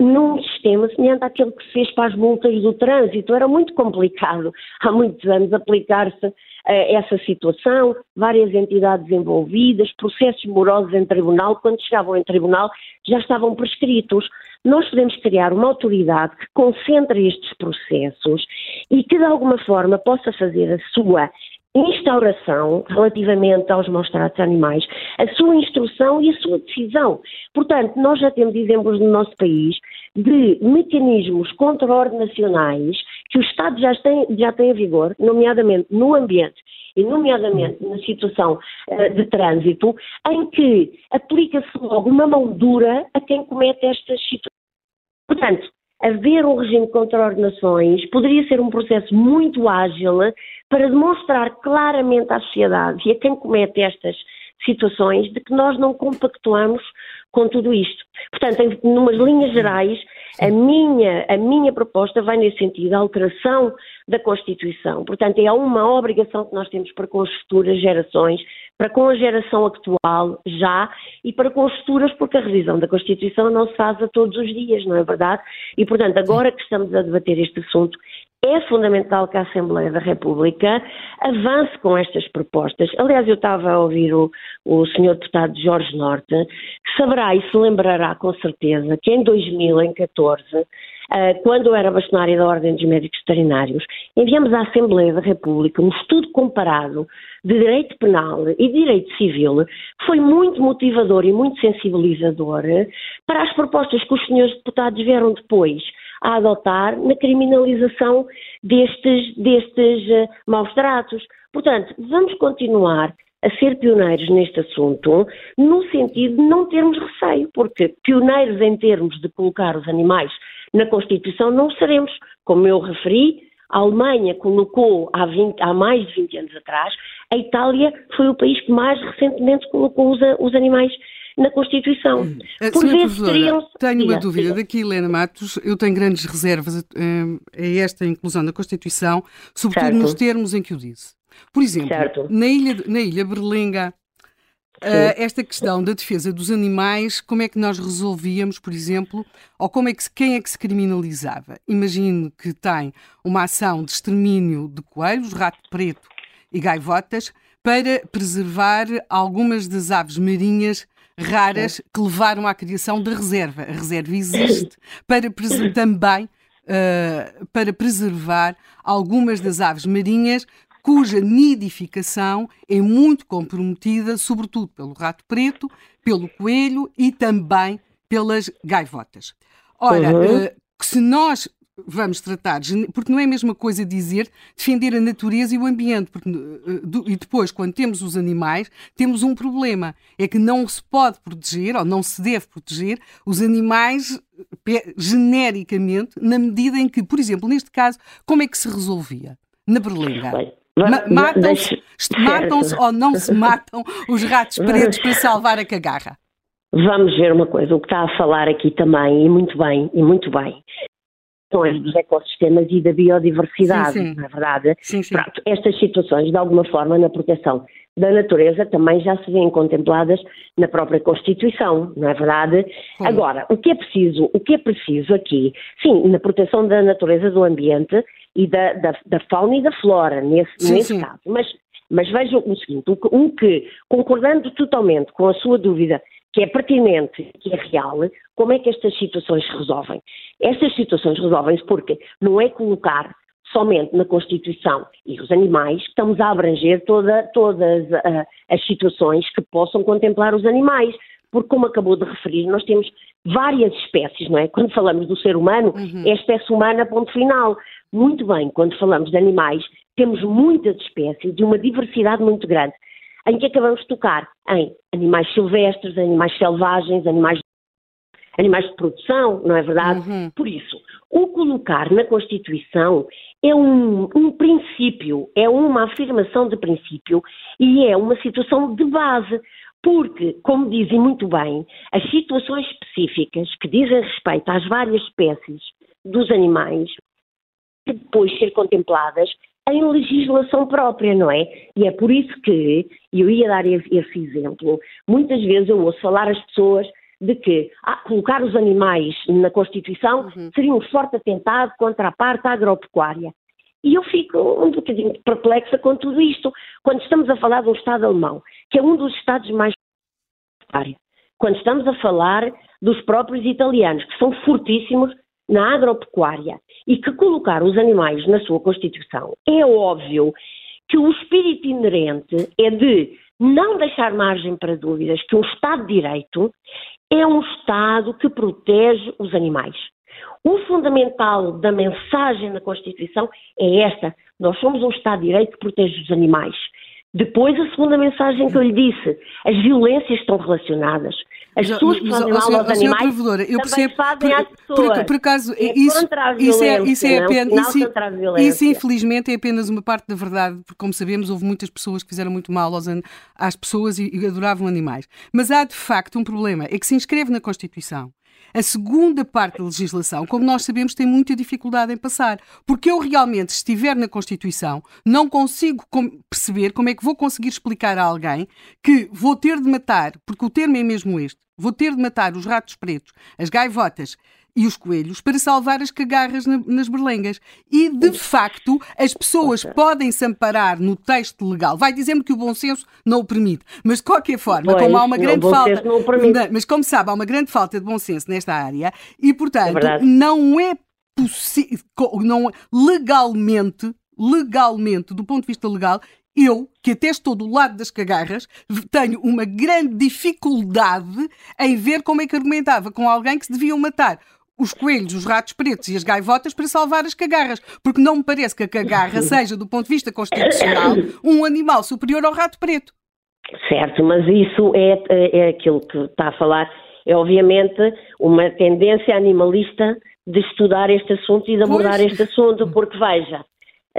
num sistema semelhante àquele que se fez para as multas do trânsito. Era muito complicado há muitos anos aplicar-se essa situação, várias entidades envolvidas, processos morosos em tribunal, quando chegavam em tribunal já estavam prescritos. Nós podemos criar uma autoridade que concentre estes processos e que de alguma forma possa fazer a sua instauração relativamente aos maus tratos animais, a sua instrução e a sua decisão. Portanto, nós já temos exemplos no nosso país de mecanismos contraordenacionais que o Estado já tem, já tem em vigor, nomeadamente no ambiente e nomeadamente na situação uh, de trânsito, em que aplica-se logo uma mão dura a quem comete estas situações. Portanto, haver um regime de contraordenações poderia ser um processo muito ágil para demonstrar claramente à sociedade e a quem comete estas situações de que nós não compactuamos com tudo isto. Portanto, em numas linhas gerais, a minha, a minha proposta vai nesse sentido, a alteração da Constituição. Portanto, é uma obrigação que nós temos para com as futuras gerações, para com a geração atual, já, e para com as futuras, porque a revisão da Constituição não se faz a todos os dias, não é verdade? E, portanto, agora que estamos a debater este assunto, é fundamental que a Assembleia da República avance com estas propostas. Aliás, eu estava a ouvir o, o Sr. Deputado Jorge Norte, que saberá e se lembrará com certeza que em 2014, eh, quando eu era bastonária da Ordem dos Médicos Veterinários, enviamos à Assembleia da República um estudo comparado de direito penal e direito civil, foi muito motivador e muito sensibilizador para as propostas que os senhores deputados vieram depois a adotar na criminalização destes, destes uh, maus tratos. Portanto, vamos continuar a ser pioneiros neste assunto, no sentido de não termos receio, porque pioneiros em termos de colocar os animais na Constituição não seremos. Como eu referi, a Alemanha colocou há, 20, há, mais de 20 anos atrás, a Itália foi o país que mais recentemente colocou os, os animais na Constituição. Hum. Eh, Por vezes teriam... Tenho uma dúvida daqui, Helena Matos. Eu tenho grandes reservas a, a esta inclusão na Constituição, sobretudo certo. nos termos em que o disse. Por exemplo, na ilha, na ilha Berlenga, Uh, esta questão da defesa dos animais, como é que nós resolvíamos, por exemplo, ou como é que quem é que se criminalizava? Imagino que tem uma ação de extermínio de coelhos, rato preto e gaivotas para preservar algumas das aves marinhas raras que levaram à criação da reserva. A reserva existe para também uh, para preservar algumas das aves marinhas cuja nidificação é muito comprometida, sobretudo pelo rato preto, pelo coelho e também pelas gaivotas. Ora, uhum. uh, se nós vamos tratar, porque não é a mesma coisa dizer defender a natureza e o ambiente, porque, uh, e depois, quando temos os animais, temos um problema, é que não se pode proteger, ou não se deve proteger, os animais genericamente, na medida em que, por exemplo, neste caso, como é que se resolvia? Na Berlenga. Matam-se matam ou não se matam os ratos pretos para salvar a cagarra? Vamos ver uma coisa, o que está a falar aqui também, e muito bem, e muito bem, dos ecossistemas e da biodiversidade, sim, sim. não é verdade? Sim, sim. Pronto, estas situações, de alguma forma, na proteção da natureza também já se vêem contempladas na própria Constituição, não é verdade? Agora, o que é preciso, o que é preciso aqui, sim, na proteção da natureza, do ambiente, e da, da, da fauna e da flora, nesse, sim, nesse sim. caso. Mas, mas vejam o seguinte: um que, concordando totalmente com a sua dúvida, que é pertinente, que é real, como é que estas situações se resolvem? Estas situações resolvem-se porque não é colocar somente na Constituição e os animais, estamos a abranger toda, todas uh, as situações que possam contemplar os animais, porque como acabou de referir, nós temos várias espécies, não é? Quando falamos do ser humano, uhum. é a espécie humana, ponto final. Muito bem, quando falamos de animais, temos muitas espécies de uma diversidade muito grande, em que acabamos de tocar em animais silvestres, animais selvagens, animais, animais de produção, não é verdade? Uhum. Por isso, o colocar na Constituição é um, um princípio, é uma afirmação de princípio e é uma situação de base. Porque, como dizem muito bem, as situações específicas que dizem respeito às várias espécies dos animais depois ser contempladas em legislação própria, não é? E é por isso que, e eu ia dar esse, exemplo, muitas vezes eu ouço falar às pessoas de que ah, colocar os animais na Constituição uhum. seria um forte atentado contra a parte agropecuária. E eu fico um bocadinho perplexa com tudo isto, quando estamos a falar de um Estado alemão, que é um dos Estados mais quando estamos a falar dos próprios italianos, que são fortíssimos na agropecuária e que colocar os animais na sua Constituição, é óbvio que o espírito inerente é de não deixar margem para dúvidas que um Estado de Direito é um Estado que protege os animais. O fundamental da mensagem da Constituição é esta: nós somos um Estado de Direito que protege os animais. Depois, a segunda mensagem que eu lhe disse: as violências estão relacionadas. As pessoas que fazem mal aos animais eu percebo, fazem por, às pessoas. Por, por acaso, é isso, isso é, isso é apenas. Isso, isso, infelizmente, é apenas uma parte da verdade, porque, como sabemos, houve muitas pessoas que fizeram muito mal aos, às pessoas e, e adoravam animais. Mas há, de facto, um problema: é que se inscreve na Constituição a segunda parte da legislação, como nós sabemos, tem muita dificuldade em passar. Porque eu realmente, se estiver na Constituição, não consigo perceber como é que vou conseguir explicar a alguém que vou ter de matar, porque o termo é mesmo este, vou ter de matar os ratos pretos, as gaivotas e os coelhos para salvar as cagarras na, nas berlengas. E, de facto, as pessoas podem se amparar no texto legal. Vai dizer-me que o bom senso não o permite. Mas, de qualquer forma, pois, como há uma grande falta... Não mas, como sabe, há uma grande falta de bom senso nesta área e, portanto, é não é possível... Legalmente, legalmente, do ponto de vista legal, eu, que até estou do lado das cagarras, tenho uma grande dificuldade em ver como é que argumentava com alguém que se deviam matar os coelhos, os ratos pretos e as gaivotas para salvar as cagarras, porque não me parece que a cagarra seja, do ponto de vista constitucional, um animal superior ao rato preto. Certo, mas isso é, é aquilo que está a falar, é obviamente uma tendência animalista de estudar este assunto e de abordar pois. este assunto, porque veja,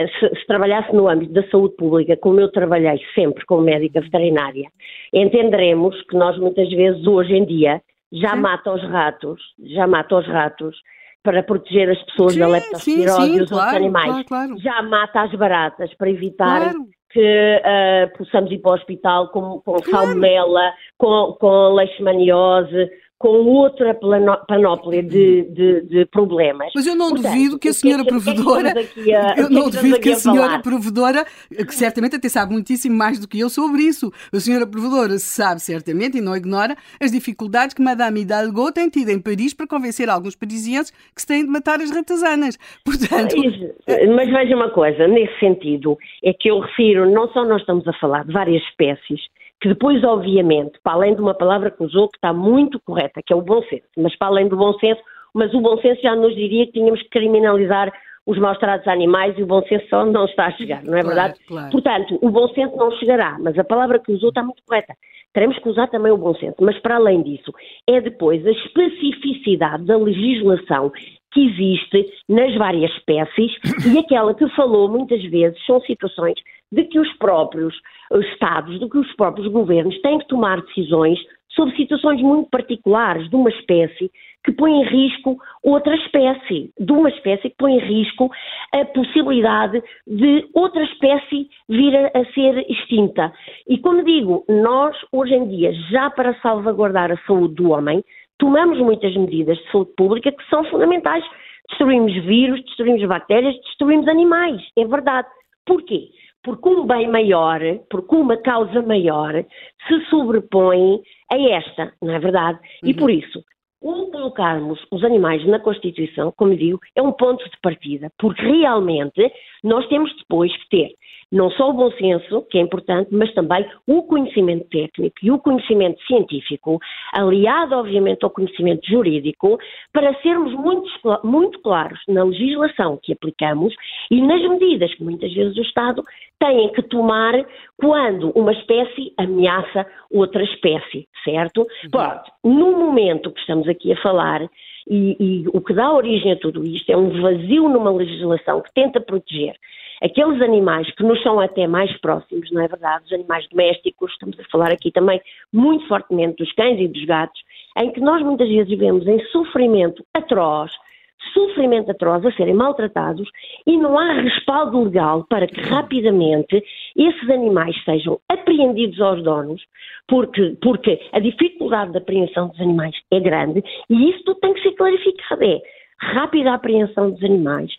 se, se, trabalhasse no âmbito da saúde pública, como eu trabalhei sempre como médica veterinária, entenderemos que nós muitas vezes hoje em dia já sim. mata os ratos, já mata os ratos para proteger as pessoas sim, da leptospirose e os claro, outros animais. Claro, claro. Já mata as baratas para evitar que uh, possamos ir para o hospital com, com salmonela, com, com leishmaniose, com outra panóplia de, de, de, problemas. Mas eu não Portanto, duvido que a senhora que, provedora, que a, eu não duvido que a senhora provedora, que certamente até sabe muitíssimo mais do que eu sobre isso, a senhora provedora sabe certamente e não ignora as dificuldades que Madame Hidalgo tem tido em Paris para convencer alguns parisienses que se têm de matar as ratazanas. Portanto... Mas veja uma coisa, nesse sentido, é que eu refiro, não só nós estamos a falar de várias espécies, que depois, obviamente, para além de uma palavra que usou que está muito correta, que é o bom senso, mas para além do bom senso, mas o bom senso já nos diria que tínhamos que criminalizar os maus tratos a animais e o bom senso só não está a chegar, não é claro, verdade? Claro. Portanto, o bom senso não chegará, mas a palavra que usou está muito correta. Teremos que usar também o bom senso, mas para além disso, é depois a especificidade da legislação que existe nas várias espécies e aquela que falou muitas vezes são situações de que os próprios Estados, de que os próprios governos têm que tomar decisões sobre situações muito particulares de uma espécie que põe em risco outra espécie, de uma espécie que põe em risco a possibilidade de outra espécie vir a, a ser extinta. E como digo, nós hoje em dia, já para salvaguardar a saúde do homem, tomamos muitas medidas de saúde pública que são fundamentais. Destruímos vírus, destruímos bactérias, destruímos animais. É verdade. Porquê? Porque um bem maior, porque uma causa maior se sobrepõe a esta, não é verdade? Uhum. E por isso, o colocarmos os animais na Constituição, como digo, é um ponto de partida, porque realmente nós temos depois que ter não só o bom senso, que é importante, mas também o conhecimento técnico e o conhecimento científico, aliado, obviamente, ao conhecimento jurídico, para sermos muito, muito claros na legislação que aplicamos e nas medidas que muitas vezes o Estado tem que tomar quando uma espécie ameaça outra espécie, certo? Uhum. Pronto, no momento que estamos aqui a falar, e, e o que dá origem a tudo isto é um vazio numa legislação que tenta proteger aqueles animais que nos são até mais próximos, não é verdade? Os animais domésticos, estamos a falar aqui também muito fortemente dos cães e dos gatos, em que nós muitas vezes vivemos em sofrimento atroz, sofrimento atroz a serem maltratados e não há respaldo legal para que rapidamente esses animais sejam apreendidos aos donos, porque, porque a dificuldade de apreensão dos animais é grande e isso tudo tem que ser clarificado. É rápida apreensão dos animais,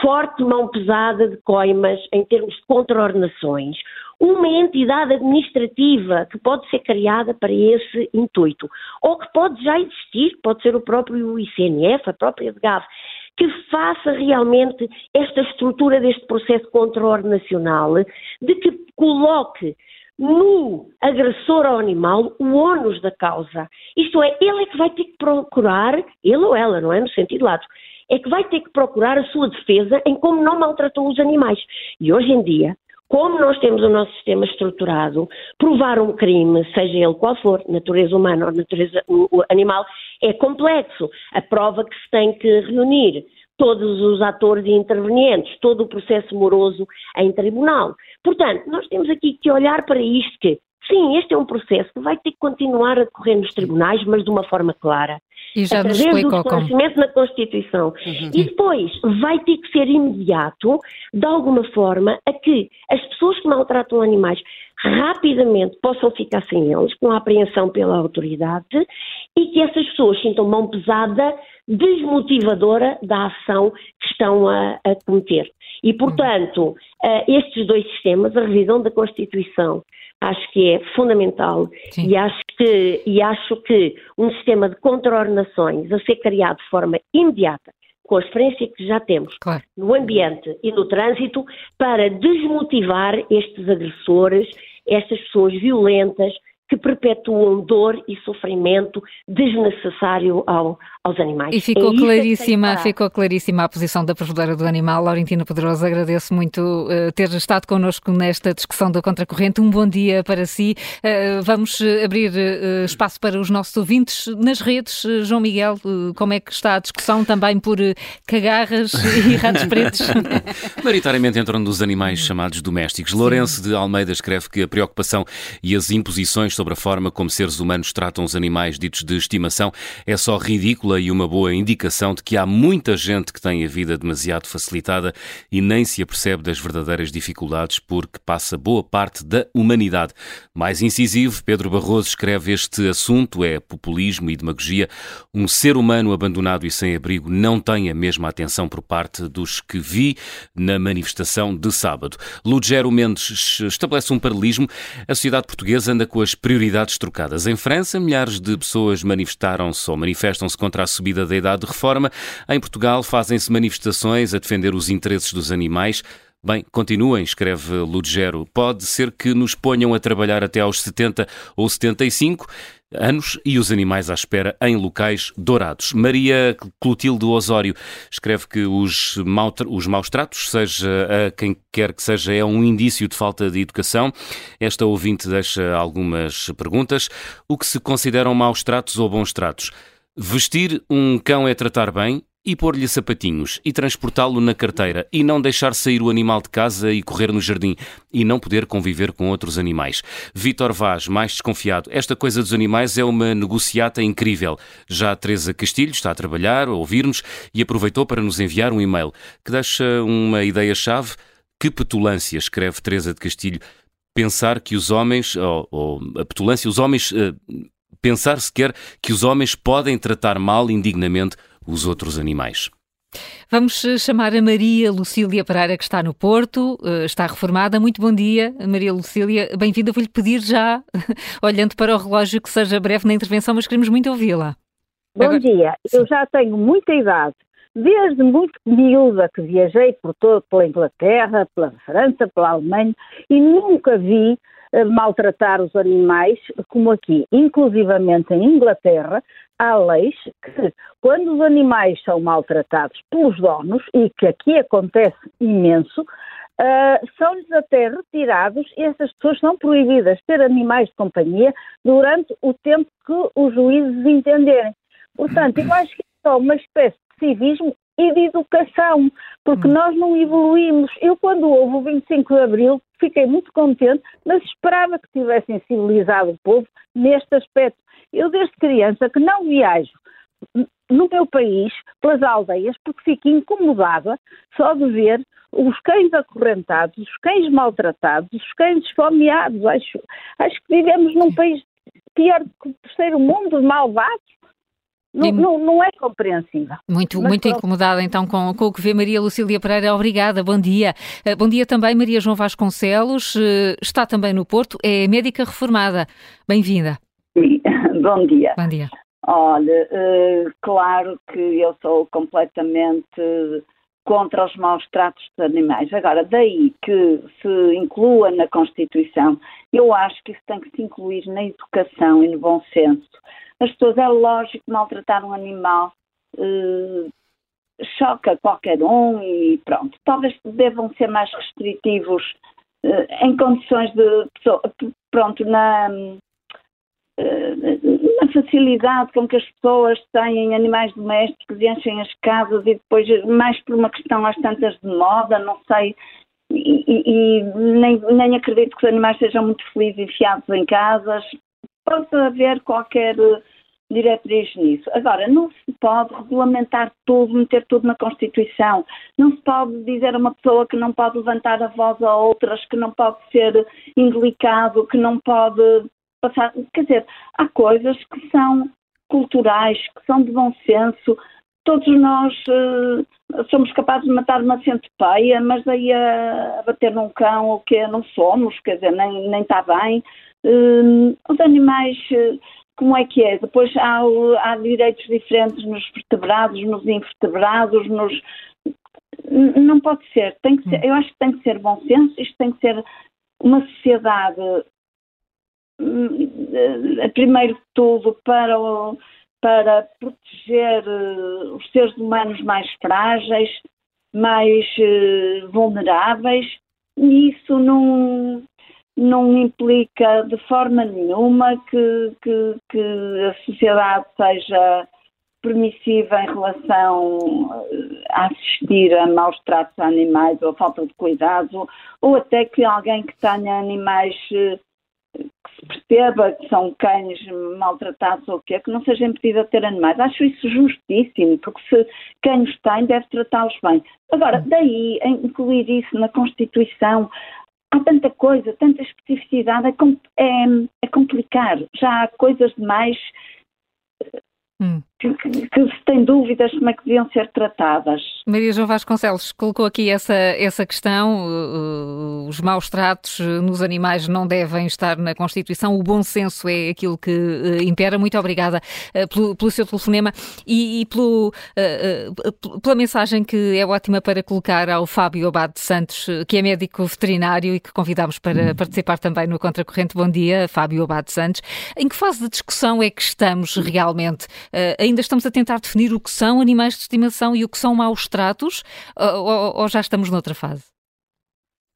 forte mão pesada de coimas em termos de contraordenações, uma entidade administrativa que pode ser criada para esse intuito, ou que pode já existir, pode ser o próprio ICNF, a própria DGAV, que faça realmente esta estrutura deste processo contraordenacional, de que coloque no agressor ao animal o ônus da causa. Isto é, ele é que vai ter que procurar, ele ou ela, não é? No sentido lato, é que vai ter que procurar a sua defesa em como não maltratou os animais. E hoje em dia, como nós temos o nosso sistema estruturado, provar um crime, seja ele qual for, natureza humana ou natureza animal, é complexo. A prova que se tem que reunir todos os atores e intervenientes, todo o processo moroso em tribunal. Portanto, nós temos aqui que olhar para isto que, sim, este é um processo que vai ter que continuar a decorrer nos tribunais, mas de uma forma clara. E já nos explicou como. na Constituição. Uhum. E depois vai ter que ser imediato, de alguma forma, a que as pessoas que maltratam animais rapidamente possam ficar sem eles, com a apreensão pela autoridade, e que essas pessoas sintam mão pesada, desmotivadora da ação que estão a, a cometer. E, portanto, uh, estes dois sistemas, a revisão da Constituição acho que é fundamental e acho, que, e acho que um sistema de contraordenações a ser criado de forma imediata, com a experiência que já temos claro. no ambiente e no trânsito, para desmotivar estes agressores, estas pessoas violentas que perpetuam dor e sofrimento desnecessário ao, aos animais. E ficou é claríssima, ficou claríssima a posição da provedora do animal, Laurentina Pedroso. Agradeço muito uh, ter estado connosco nesta discussão da Contracorrente. Um bom dia para si. Uh, vamos abrir uh, espaço para os nossos ouvintes nas redes. João Miguel, como é que está a discussão também por cagarras e ratos pretos? Maritariamente entram dos animais chamados domésticos. Sim. Lourenço de Almeida escreve que a preocupação e as imposições sobre a forma como seres humanos tratam os animais ditos de estimação é só ridícula e uma boa indicação de que há muita gente que tem a vida demasiado facilitada e nem se apercebe das verdadeiras dificuldades porque passa boa parte da humanidade. Mais incisivo, Pedro Barroso escreve este assunto é populismo e demagogia. Um ser humano abandonado e sem abrigo não tem a mesma atenção por parte dos que vi na manifestação de sábado. Lugero Mendes estabelece um paralelismo. A sociedade portuguesa anda com as prioridades trocadas. Em França, milhares de pessoas manifestaram-se ou manifestam-se contra a subida da idade de reforma. Em Portugal, fazem-se manifestações a defender os interesses dos animais. Bem, continuem, escreve Ludgero. Pode ser que nos ponham a trabalhar até aos 70 ou 75 anos e os animais à espera em locais dourados. Maria Clotilde Osório escreve que os, os maus tratos, seja a quem quer que seja, é um indício de falta de educação. Esta ouvinte deixa algumas perguntas. O que se consideram maus tratos ou bons tratos? Vestir um cão é tratar bem? E pôr-lhe sapatinhos e transportá-lo na carteira e não deixar sair o animal de casa e correr no jardim e não poder conviver com outros animais. Vítor Vaz, mais desconfiado, esta coisa dos animais é uma negociata incrível. Já a Teresa Castilho está a trabalhar, a ouvir-nos e aproveitou para nos enviar um e-mail que deixa uma ideia-chave. Que petulância, escreve Teresa de Castilho, pensar que os homens, ou, ou a petulância, os homens, uh, pensar sequer que os homens podem tratar mal indignamente os outros animais. Vamos eh, chamar a Maria Lucília Pereira, que está no Porto, eh, está reformada. Muito bom dia, Maria Lucília. Bem-vinda. Vou-lhe pedir já, olhando para o relógio, que seja breve na intervenção, mas queremos muito ouvi-la. Bom Agora... dia. Sim. Eu já tenho muita idade. Desde muito miúda que viajei por todo, pela Inglaterra, pela França, pela Alemanha, e nunca vi maltratar os animais, como aqui. Inclusivamente em Inglaterra, há leis que, quando os animais são maltratados pelos donos, e que aqui acontece imenso, Uh, são-lhes até retirados e essas pessoas são proibidas de ter animais de companhia durante o tempo que os juízes entenderem. Portanto, eu acho que é só uma espécie de civismo e de educação, porque hum. nós não evoluímos. Eu, quando houve o 25 de Abril, fiquei muito contente, mas esperava que tivessem civilizado o povo neste aspecto. Eu, desde criança, que não viajo no meu país, pelas aldeias, porque fico incomodada só de ver os cães acorrentados, os cães maltratados, os cães esfomeados. Acho, acho que vivemos num país pior que o terceiro mundo, malvado. Não, não, não, é compreensível. Muito, muito incomodada então com, com o que vê Maria Lucília Pereira. Obrigada, bom dia. Uh, bom dia também Maria João Vasconcelos, uh, está também no Porto, é médica reformada. Bem-vinda. Sim, bom dia. Bom dia. Olha, uh, claro que eu sou completamente contra os maus tratos de animais. Agora, daí que se inclua na Constituição, eu acho que isso tem que se incluir na educação e no bom senso as pessoas, é lógico, maltratar um animal uh, choca qualquer um e pronto. Talvez devam ser mais restritivos uh, em condições de pessoa, pronto, na, na facilidade com que as pessoas têm animais domésticos e enchem as casas e depois, mais por uma questão às tantas de moda, não sei, e, e, nem, nem acredito que os animais sejam muito felizes enfiados em casas, pode haver qualquer eh, diretriz nisso. Agora, não se pode regulamentar tudo, meter tudo na Constituição. Não se pode dizer a uma pessoa que não pode levantar a voz a outras, que não pode ser indelicado, que não pode passar. Quer dizer, há coisas que são culturais, que são de bom senso. Todos nós uh, somos capazes de matar uma centopeia, mas daí a, a bater num cão, o que não somos, quer dizer, nem, nem está bem. Uh, os animais, uh, como é que é? Depois há, há direitos diferentes nos vertebrados, nos invertebrados, nos. Não pode ser. Tem que ser. Eu acho que tem que ser bom senso, isto tem que ser uma sociedade primeiro de tudo, para, para proteger os seres humanos mais frágeis, mais vulneráveis, e isso não, não implica de forma nenhuma que, que, que a sociedade seja permissiva em relação eh, a assistir a maus tratos a animais ou a falta de cuidado, ou até que alguém que tenha animais eh, que se perceba que são cães maltratados ou o quê, que não seja impedido a ter animais. Acho isso justíssimo, porque se quem os tem deve tratá-los bem. Agora, daí incluir isso na Constituição, há tanta coisa, tanta especificidade, é, é, é complicar. Já há coisas demais hum. Que, que, se tem dúvidas como é que deviam ser tratadas. Maria João Vasconcelos colocou aqui essa, essa questão, uh, os maus tratos nos animais não devem estar na Constituição, o bom senso é aquilo que uh, impera. Muito obrigada uh, pelo, pelo, seu telefonema e, e pelo, pela mensagem que é ótima para colocar ao Fábio Abad Santos, que é médico veterinário e que convidámos para participar também no Contracorrente. Bom dia, Fábio Abad Santos. Em que fase de discussão é que estamos realmente? Ainda estamos a tentar definir o que são animais de estimação e o que são maus tratos, ou, ou já estamos noutra fase?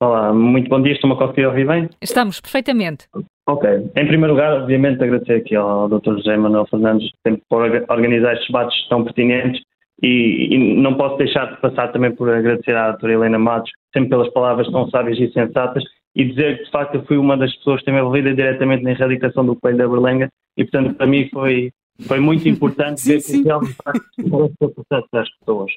Olá, muito bom dia, estou-me a conseguir ouvir bem? Estamos, perfeitamente. Ok. Em primeiro lugar, obviamente, agradecer aqui ao Dr. José Manuel Fernandes por organizar estes debates tão pertinentes e, e, não posso deixar de passar também por agradecer à doutora Helena Matos, sempre pelas palavras tão sábias e sensatas, e dizer que, de facto, eu fui uma das pessoas que esteve envolvida diretamente na erradicação do coelho da Berlenga, e, portanto, para mim foi, foi muito importante sim, ver sim. que o processo das pessoas.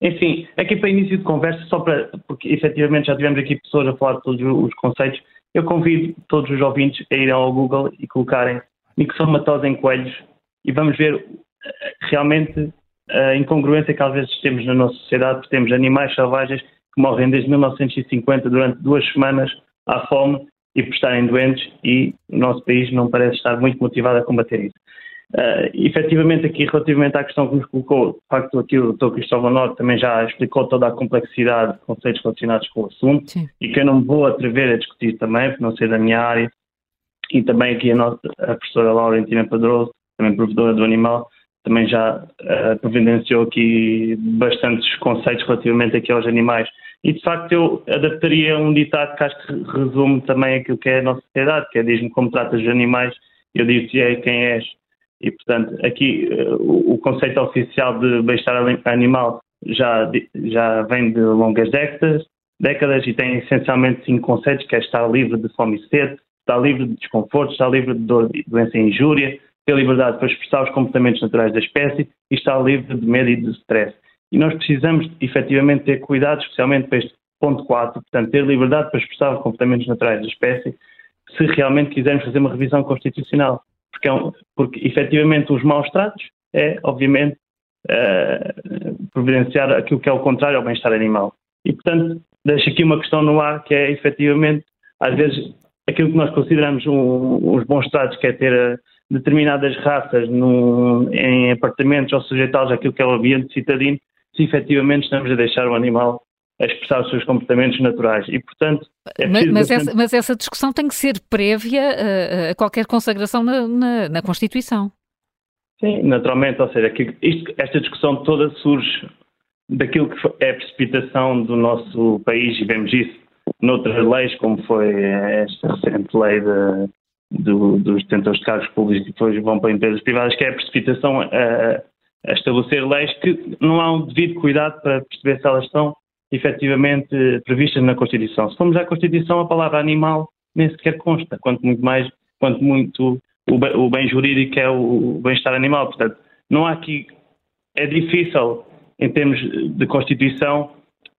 Enfim, aqui para início de conversa, só para, porque efetivamente já tivemos aqui pessoas a falar de todos os conceitos, eu convido todos os ouvintes a irem ao Google e colocarem mixomatose em coelhos e vamos ver eh, realmente a incongruência que às vezes temos na nossa sociedade, porque temos animais selvagens que morrem desde 1950 durante duas semanas à fome e por estarem doentes e o nosso país não parece estar muito motivado a combater isso. Uh, efetivamente, aqui relativamente à questão que nos colocou, de facto, aqui o Dr. Cristóvão Norte também já explicou toda a complexidade de conceitos relacionados com o assunto Sim. e que eu não me vou atrever a discutir também, por não ser da minha área. E também aqui a, nossa, a professora Laurentina Padroso, também provedora do animal, também já uh, providenciou aqui bastantes conceitos relativamente aqui aos animais. E de facto eu adaptaria um ditado que acho que resume também aquilo que é a nossa sociedade, que é diz-me como tratas os animais, eu digo-te é quem és. E, portanto, aqui o, o, conceito oficial de bem-estar animal já, já vem de longas décadas, décadas e tem essencialmente cinco conceitos, que é estar livre de fome e sede, estar livre de desconforto, estar livre de dor, doença e injúria, ter liberdade para expressar os comportamentos naturais da espécie e estar livre de medo e de stress. E nós precisamos, efetivamente, ter cuidado, especialmente para este ponto 4, portanto, ter liberdade para expressar os comportamentos naturais da espécie, se realmente quisermos fazer uma revisão constitucional porque, é um, porque efetivamente os maus tratos é, obviamente, uh, providenciar aquilo que é o contrário ao bem-estar animal. E, portanto, deixo aqui uma questão no ar que é, efetivamente, às vezes, aquilo que nós consideramos um, os bons tratos, que é ter uh, determinadas raças em apartamentos ou sujeitá-los àquilo que é o ambiente citadino, se efetivamente estamos a deixar o animal a expressar os seus comportamentos naturais. E, portanto. É mas, mas, essa, mas, essa, discussão tem que ser prévia a, a qualquer consagração na, na, na, Constituição. Sim, naturalmente. Ou seja, que isto, esta discussão toda surge daquilo que é a precipitação do nosso país, e vemos isso noutras leis, como foi esta recente lei de, do, dos detentores de cargos públicos que depois vão para empresas privadas, que é a precipitação a, a estabelecer leis que não há um devido cuidado para perceber se elas estão efetivamente previstas na Constituição. Se formos à Constituição, a palavra animal nem sequer consta, quanto muito mais, quanto muito o bem, o bem jurídico é o bem-estar animal. Portanto, não há aqui, é difícil, em termos de Constituição,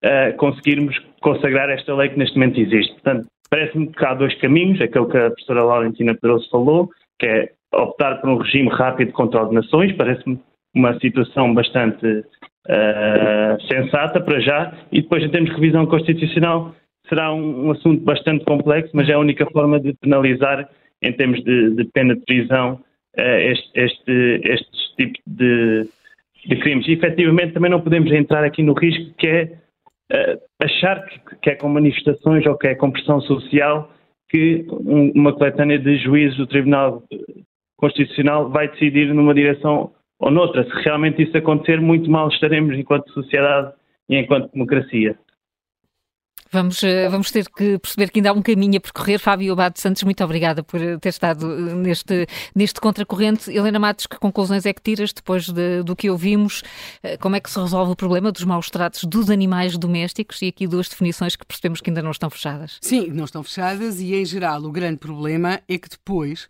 uh, conseguirmos consagrar esta lei que neste momento existe. Portanto, parece-me que há dois caminhos, aquele que a professora Laurentina Pedroso falou, que é optar por um regime rápido de controle de nações, parece-me uma situação bastante uh, sensata para já, e depois em termos de revisão constitucional será um, um, assunto bastante complexo, mas é a única forma de penalizar em termos de, de pena de prisão uh, este, este, este tipo de, de, crimes. E efetivamente também não podemos entrar aqui no risco que é uh, achar que, que, é com manifestações ou que é com pressão social que uma coletânea de juízes do Tribunal Constitucional vai decidir numa direção ou noutra. Se realmente isso acontecer, muito mal estaremos enquanto sociedade e enquanto democracia. Vamos, eh, vamos ter que perceber que ainda há um caminho a percorrer. Fábio Abado Santos, muito obrigada por ter estado eh, neste, neste contracorrente. Helena Matos, que conclusões é que tiras depois de, do que ouvimos? Eh, como é que se resolve o problema dos maus tratos dos animais domésticos? E aqui duas definições que percebemos que ainda não estão fechadas. Sim, não estão fechadas e, em geral, o grande problema é que depois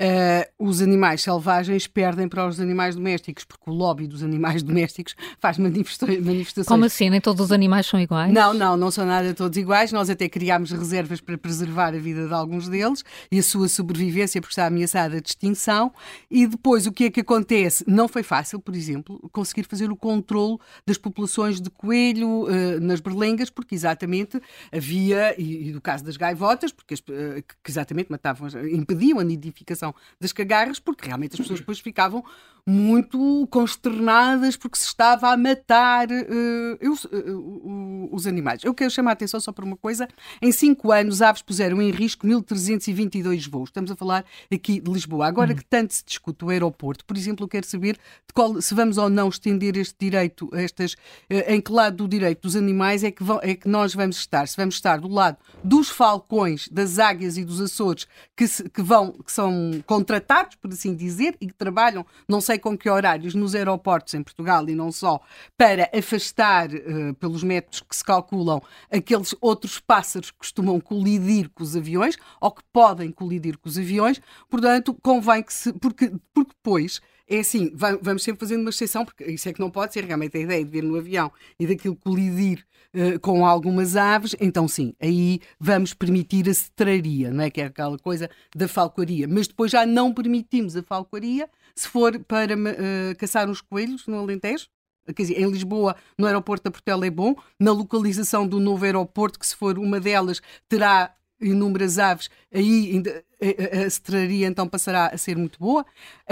Uh, os animais selvagens perdem para os animais domésticos, porque o lobby dos animais domésticos faz manifestações. Como assim? Nem todos os animais são iguais? Não, não, não são nada todos iguais. Nós até criámos reservas para preservar a vida de alguns deles e a sua sobrevivência, porque está ameaçada de extinção. E depois, o que é que acontece? Não foi fácil, por exemplo, conseguir fazer o controle das populações de coelho uh, nas berlengas, porque exatamente havia, e, e, do caso das gaivotas, porque as, uh, que exatamente matavam, impediam a nidificação das cagarras, porque realmente as pessoas depois ficavam muito consternadas porque se estava a matar uh, eu, uh, os animais. Eu quero chamar a atenção só para uma coisa: em cinco anos, aves puseram em risco 1.322 voos. Estamos a falar aqui de Lisboa. Agora hum. que tanto se discute o aeroporto, por exemplo, eu quero saber qual, se vamos ou não estender este direito, estas, uh, em que lado do direito dos animais é que, vão, é que nós vamos estar. Se vamos estar do lado dos falcões, das águias e dos Açores, que, se, que, vão, que são contratados, por assim dizer, e que trabalham, não sei com que horários, nos aeroportos em Portugal e não só, para afastar, uh, pelos métodos que se calculam, aqueles outros pássaros que costumam colidir com os aviões ou que podem colidir com os aviões. Portanto, convém que se. Porque, porque depois é assim, vamos sempre fazendo uma exceção, porque isso é que não pode ser realmente a ideia de ver no avião e daquilo colidir uh, com algumas aves, então sim, aí vamos permitir a cetraria, não é? Que é aquela coisa da falcoaria. Mas depois já não permitimos a falcoaria se for para uh, caçar uns coelhos no Alentejo. Quer dizer, em Lisboa, no aeroporto da Portela é bom, na localização do novo aeroporto, que se for uma delas, terá inúmeras aves, aí ainda, a, a cetraria então passará a ser muito boa.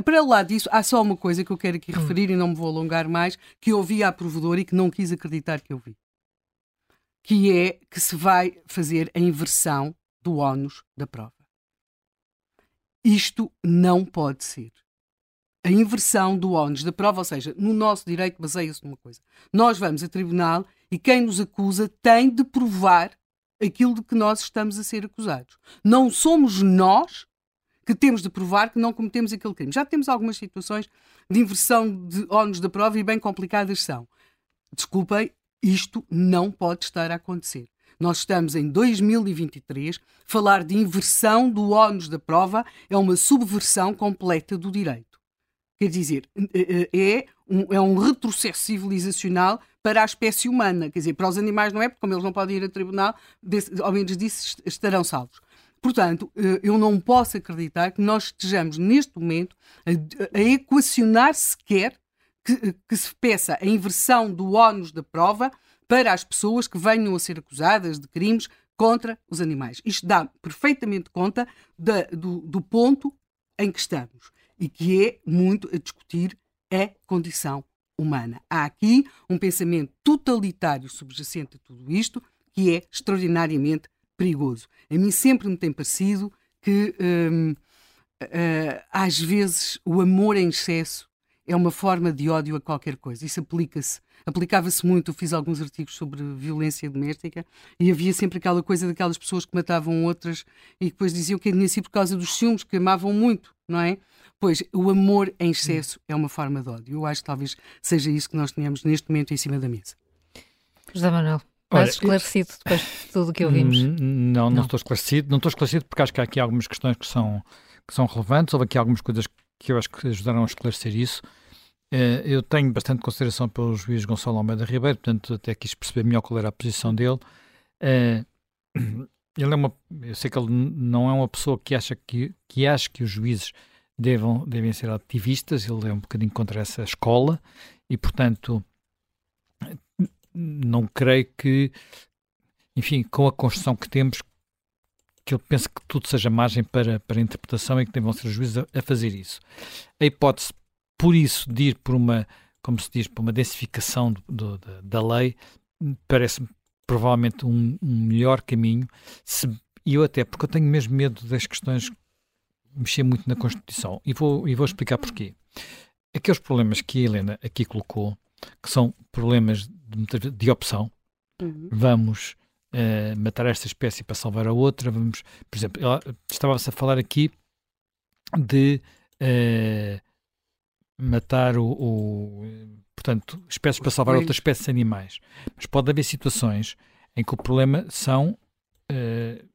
Para lá disso, há só uma coisa que eu quero aqui hum. referir e não me vou alongar mais, que eu ouvi à provedora e que não quis acreditar que eu vi. Que é que se vai fazer a inversão do ónus da prova. Isto não pode ser. A inversão do ónus da prova, ou seja, no nosso direito baseia-se numa coisa. Nós vamos a tribunal e quem nos acusa tem de provar aquilo de que nós estamos a ser acusados. Não somos nós que temos de provar que não cometemos aquele crime. Já temos algumas situações de inversão de ónus da prova e bem complicadas são. Desculpem, isto não pode estar a acontecer. Nós estamos em 2023, falar de inversão do ónus da prova é uma subversão completa do direito. Quer dizer, é, é, é um, é um retrocesso civilizacional para a espécie humana. Quer dizer, para os animais não é, porque como eles não podem ir a tribunal, desse, ao menos disso estarão salvos. Portanto, eh, eu não posso acreditar que nós estejamos neste momento a, a equacionar sequer que, que, se peça a inversão do ónus da prova para as pessoas que venham a ser acusadas de crimes contra os animais. Isto dá perfeitamente conta da, do, do ponto em que estamos e que é muito a discutir a condição humana. Há aqui um pensamento totalitário subjacente a tudo isto que é extraordinariamente perigoso. A mim sempre me tem parecido que hum, uh, às vezes o amor em excesso é uma forma de ódio a qualquer coisa. Isso aplica-se. Aplicava-se muito. Eu fiz alguns artigos sobre violência doméstica e havia sempre aquela coisa daquelas pessoas que matavam outras e depois diziam que tinha sido por causa dos ciúmes, que amavam muito, não é? Pois, o amor em excesso é uma forma de ódio. Eu acho que talvez seja isso que nós tenhamos neste momento em cima da mesa. José Manuel. Mais esclarecido depois de tudo o que ouvimos? Não, não, não, estou esclarecido. Não estou esclarecido porque acho que há aqui algumas questões que são, que são relevantes. Houve aqui algumas coisas que eu acho que ajudaram a esclarecer isso. Eh, eu tenho bastante consideração pelo juiz Gonçalo Almeida Ribeiro, portanto até quis perceber melhor qual era a posição dele. Eh, ele é uma, eu sei que ele não é uma pessoa que acha que, que acha que os juízes devam, devem ser ativistas, ele é um bocadinho contra essa escola e, portanto, não creio que, enfim, com a construção que temos, que ele pense que tudo seja margem para, para interpretação e que devam ser os juízes a, a, fazer isso. A hipótese, por isso, de ir por uma, como se diz, por uma densificação do, do, da, lei, parece-me provavelmente um, um melhor caminho, e eu até, porque eu tenho mesmo medo das questões mexer muito na Constituição. E vou, e vou explicar porquê. Aqueles problemas que a Helena aqui colocou, que são problemas de, de opção, uhum. vamos uh, matar esta espécie para salvar a outra, vamos, por exemplo, estava-se a falar aqui de uh, matar o, o, portanto, espécies para salvar outras espécies de animais. Mas pode haver situações em que o problema são uh,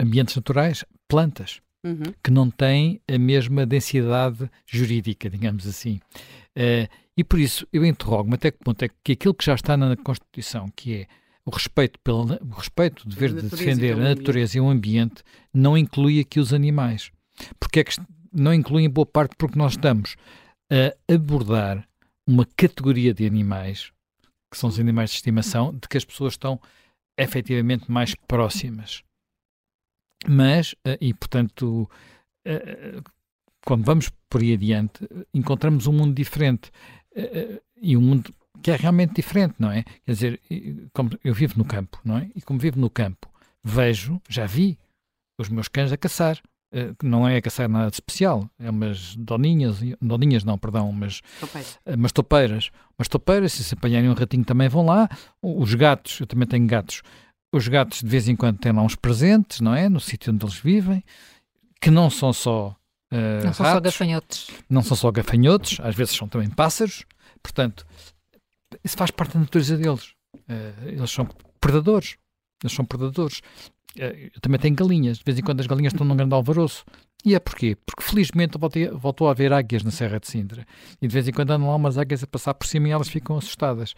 ambientes naturais, plantas, uhum. que não têm a mesma densidade jurídica, digamos assim. Uh, e por isso eu interrogo-me até que ponto é que aquilo que já está na Constituição, que é o respeito, pelo, o respeito, o dever de defender a natureza e o ambiente, não inclui aqui os animais. Porque é que não inclui em boa parte porque nós estamos a abordar uma categoria de animais, que são os animais de estimação, de que as pessoas estão efetivamente mais próximas. Mas, eh, e portanto, eh, quando vamos por aí adiante, encontramos um mundo diferente. Eh, e um mundo que é realmente diferente, não é? Quer dizer, como eu vivo no campo, não é? E como vivo no campo, vejo, já vi os meus cães a caçar. não é a caçar nada de especial, é umas doninhas, doninhas não, perdão, umas, umas topeiras. Umas topeiras, se se apanharem um ratinho também vão lá. Os gatos, eu também tenho gatos, os gatos de vez em quando têm lá uns presentes, não é? No sítio onde eles vivem, que não são só. Uh, não são ratos, só gafanhotos. Não são só gafanhotos, às vezes são também pássaros. Portanto, isso faz parte da natureza deles. Uh, eles são predadores. Eles são predadores. Uh, eu também tenho galinhas. De vez em quando as galinhas estão num grande alvoroço. E é porquê? Porque felizmente voltou a haver águias na Serra de Sintra. E de vez em quando andam lá umas águias a passar por cima e elas ficam assustadas.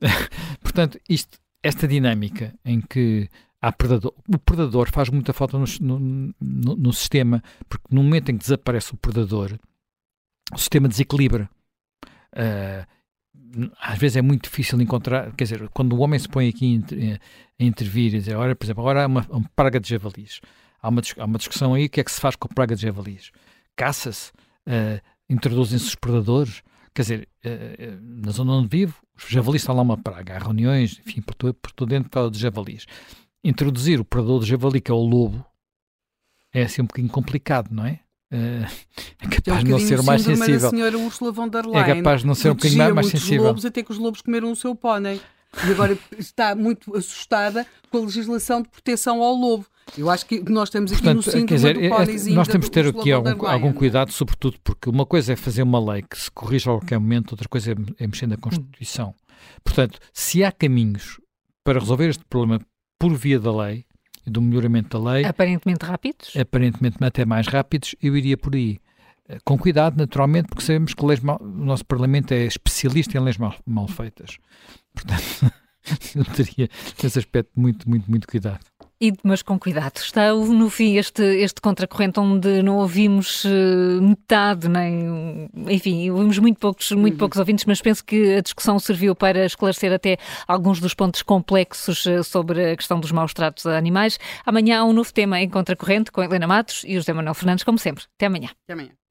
Portanto, isto esta dinâmica em que predador, o predador faz muita falta no, no, no, no, sistema, porque no momento em que desaparece o predador, o sistema desequilibra. Uh, às vezes é muito difícil encontrar, quer dizer, quando o homem se põe aqui a intervir e dizer, olha, por exemplo, agora há uma, uma praga de javalis. Há uma, há uma discussão aí, o que é que se faz com a praga de javalis? Caça-se? Uh, Introduzem-se os predadores? Quer dizer, uh, na zona onde vivo, os javalis estão lá uma praga. Há reuniões, enfim, por, todo, por todo dentro de javalis. Introduzir o predador de javali, que é o lobo, é assim um bocadinho complicado, não é? Uh, é capaz é um de não ser mais sensível. senhora Ursula von der Leyen, é capaz de não ser um bocadinho mais sensível. lobos até que os lobos comeram o seu pônei. E agora está muito assustada com a legislação de proteção ao lobo. Eu acho que nós temos aqui Portanto, no síndrome quer dizer, é, Nós temos de ter aqui algum, algum, cuidado, sobretudo porque uma coisa é fazer uma lei que se corrige a qualquer momento, outra coisa é, é mexer na Constituição. Portanto, se há caminhos para resolver este problema por via da lei e do melhoramento da lei... Aparentemente rápidos? Aparentemente até mais rápidos, eu iria por aí. Eh, com cuidado, naturalmente, porque sabemos que mal, o nosso Parlamento é especialista em leis mal, mal feitas. Portanto, eu teria, nesse aspecto, muito, muito, muito cuidado. E, mas com cuidado. Está no fim este, este contracorrente onde não ouvimos uh, metade, nem. Enfim, ouvimos muito poucos, muito uhum. poucos ouvintes, mas penso que a discussão serviu para esclarecer até alguns dos pontos complexos uh, sobre a questão dos maus tratos a animais. Amanhã há um novo tema em contracorrente com Helena Matos e José Manuel Fernandes, como sempre. Até amanhã. Até amanhã.